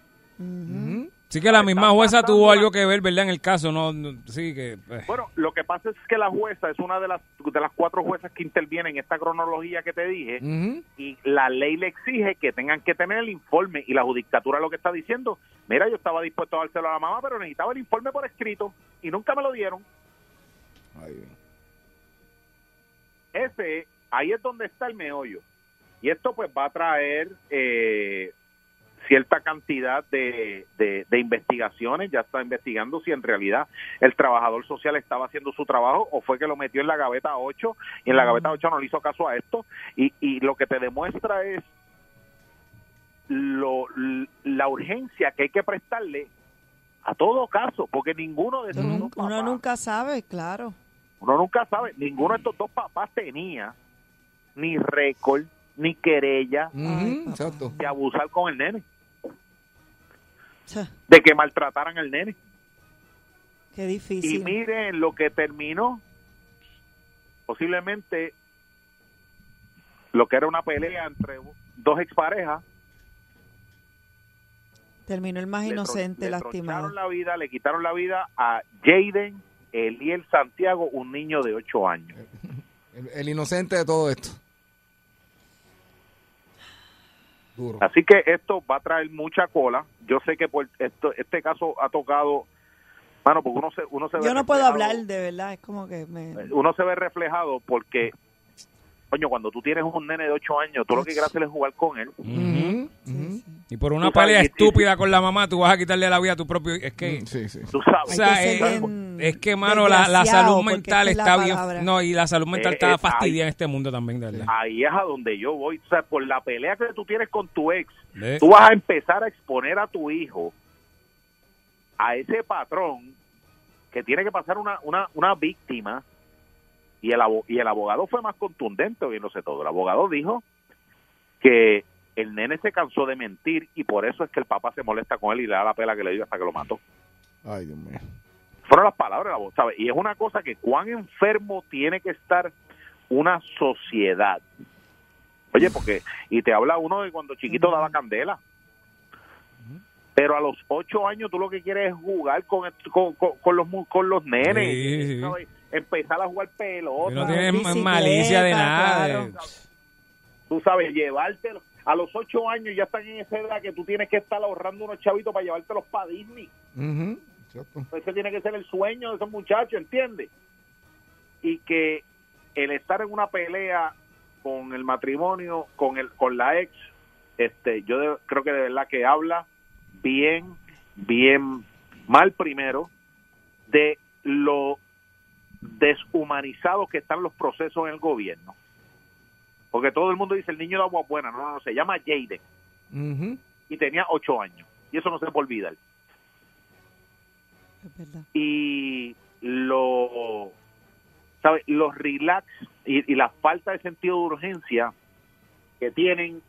Sí que la misma jueza tuvo algo que ver, ¿verdad? En el caso, no, sí que... eh. Bueno, lo que pasa es que la jueza es una de las de las cuatro juezas que intervienen en esta cronología que te dije y la ley le exige que tengan que tener el informe y la judicatura lo que está diciendo, mira, yo estaba dispuesto a dárselo a la mamá, pero necesitaba el informe por escrito y nunca me lo dieron. Ese, ahí es donde está el meollo. Y esto pues va a traer eh, cierta cantidad de, de, de investigaciones, ya está investigando si en realidad el trabajador social estaba haciendo su trabajo o fue que lo metió en la gaveta 8 y en la gaveta 8 no le hizo caso a esto y, y lo que te demuestra es lo, la urgencia que hay que prestarle a todo caso, porque ninguno de estos dos Uno papás- nunca sabe, claro. uno nunca sabe, ninguno de estos dos papás tenía ni récord, ni querella de abusar con el nene, de que maltrataran al nene. Qué Y difícil. miren lo que terminó, posiblemente lo que era una pelea entre dos exparejas, Terminó el más le inocente, le lastimado. trocharon la vida, le quitaron la vida a Jaden Eliel Santiago, un niño de 8 años. El, el inocente de todo esto. Duro. Así que esto va a traer mucha cola. Yo sé que por esto, este caso ha tocado, bueno, porque uno se, uno se ve Yo no puedo reflejado- hablar, de verdad. Es como que me... Uno se ve reflejado porque, coño, cuando tú tienes un nene de 8 años, tú lo que quieres hacer es jugar con él. Y por una pelea estúpida con la mamá, tú vas a quitarle la vida a tu propio... Es que... Sí, sí. Tú sabes. O sea, eh, bien es que, mano, la, la salud mental esa es la está bien... No, y la salud mental Eh, está eh, fastidiada ahí- en este mundo también, de verdad. Ahí es a donde yo voy. O sea, por la pelea que tú tienes con tu ex, ¿Ves? tú vas a empezar a exponer a tu hijo a ese patrón que tiene que pasar una, una, una víctima y el, abo- y el abogado fue más contundente, viéndose todo. El abogado dijo que el nene se cansó de mentir y por eso es que el papá se molesta con él y le da la pela que le dio hasta que lo mató. Ay, Dios mío. Fueron las palabras de la voz, ¿sabes? Y es una cosa que cuán enfermo tiene que estar una sociedad. Oye, porque, y te habla uno de cuando chiquito daba candela. Pero a los ocho años tú lo que quieres es jugar con, con, con- con los, mu- con los nenes. Sí, sí. ¿sabes? Empezar a jugar pelota. No tiene bicicleta, malicia de nada. claro. Tú sabes, llevártelo. A los ocho años ya están en esa edad que tú tienes que estar ahorrando unos chavitos para llevártelos para Disney. Exacto. Ese tiene que ser el sueño de esos muchachos, ¿entiendes? Y que el estar en una pelea con el matrimonio, con el con la ex, este, yo de- creo que de verdad que habla bien, bien mal primero de lo deshumanizado que están los procesos en el gobierno. Porque todo el mundo dice el niño de agua buena, no, no, no, se llama Jaden Ujú. y tenía ocho años. Y eso no se puede olvidar. Es verdad. y lo ¿sabe? los relax y, y la falta de sentido de urgencia que tienen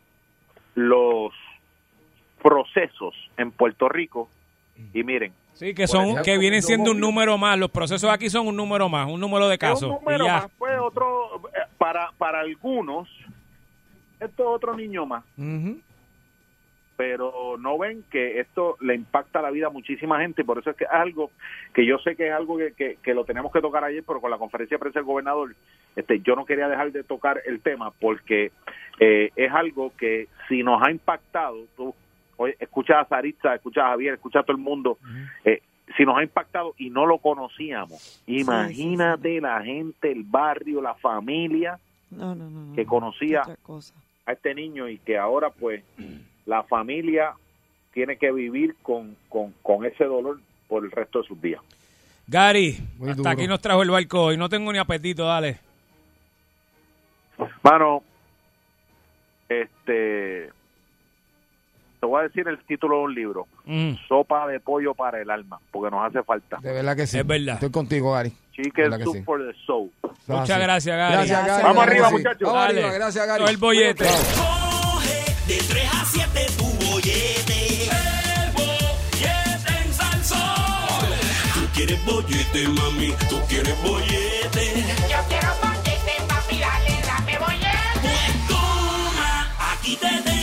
los procesos en Puerto Rico y miren Sí, que son ejemplo, que vienen siendo un número más. Los procesos aquí son un número más, un número de casos. un número y ya. más pues otro eh, para para algunos esto es otro niño más pero no ven que esto le impacta la vida a muchísima gente y por eso es que es algo que yo sé que es algo que, que, que lo tenemos que tocar ayer, pero con la conferencia de prensa del gobernador, este, yo no quería dejar de tocar el tema porque eh, es algo que si nos ha impactado, tú escuchas a Saritza, escuchas a Javier, escuchas a todo el mundo, eh, si nos ha impactado y no lo conocíamos, imagínate la gente, el barrio, la familia No, no, no. no. que conocía cosa. a este niño y que ahora pues la familia tiene que vivir con, con, con ese dolor por el resto de sus días. Gary, Muy hasta duro. aquí nos trajo el barco y no tengo ni apetito, dale. Mano, este, te voy a decir el título de un libro, Mm, Sopa de pollo para el alma, porque nos hace falta. De verdad que sí. Es verdad. Estoy contigo, Gary. Chicken soup sí. for the soul. Muchas gracias, Gary. Gracias, Gary. Vamos arriba, sí. muchachos. Vamos Dale. arriba. Gracias, Gary. Todo el bollete. Coge de 3 a 7 tu bollete. El bollete en Salsón. Tú quieres bollete, mami. Tú quieres bollete. Yo quiero bollete, papi, dale, dame bollete. Pues toma, aquí te tengo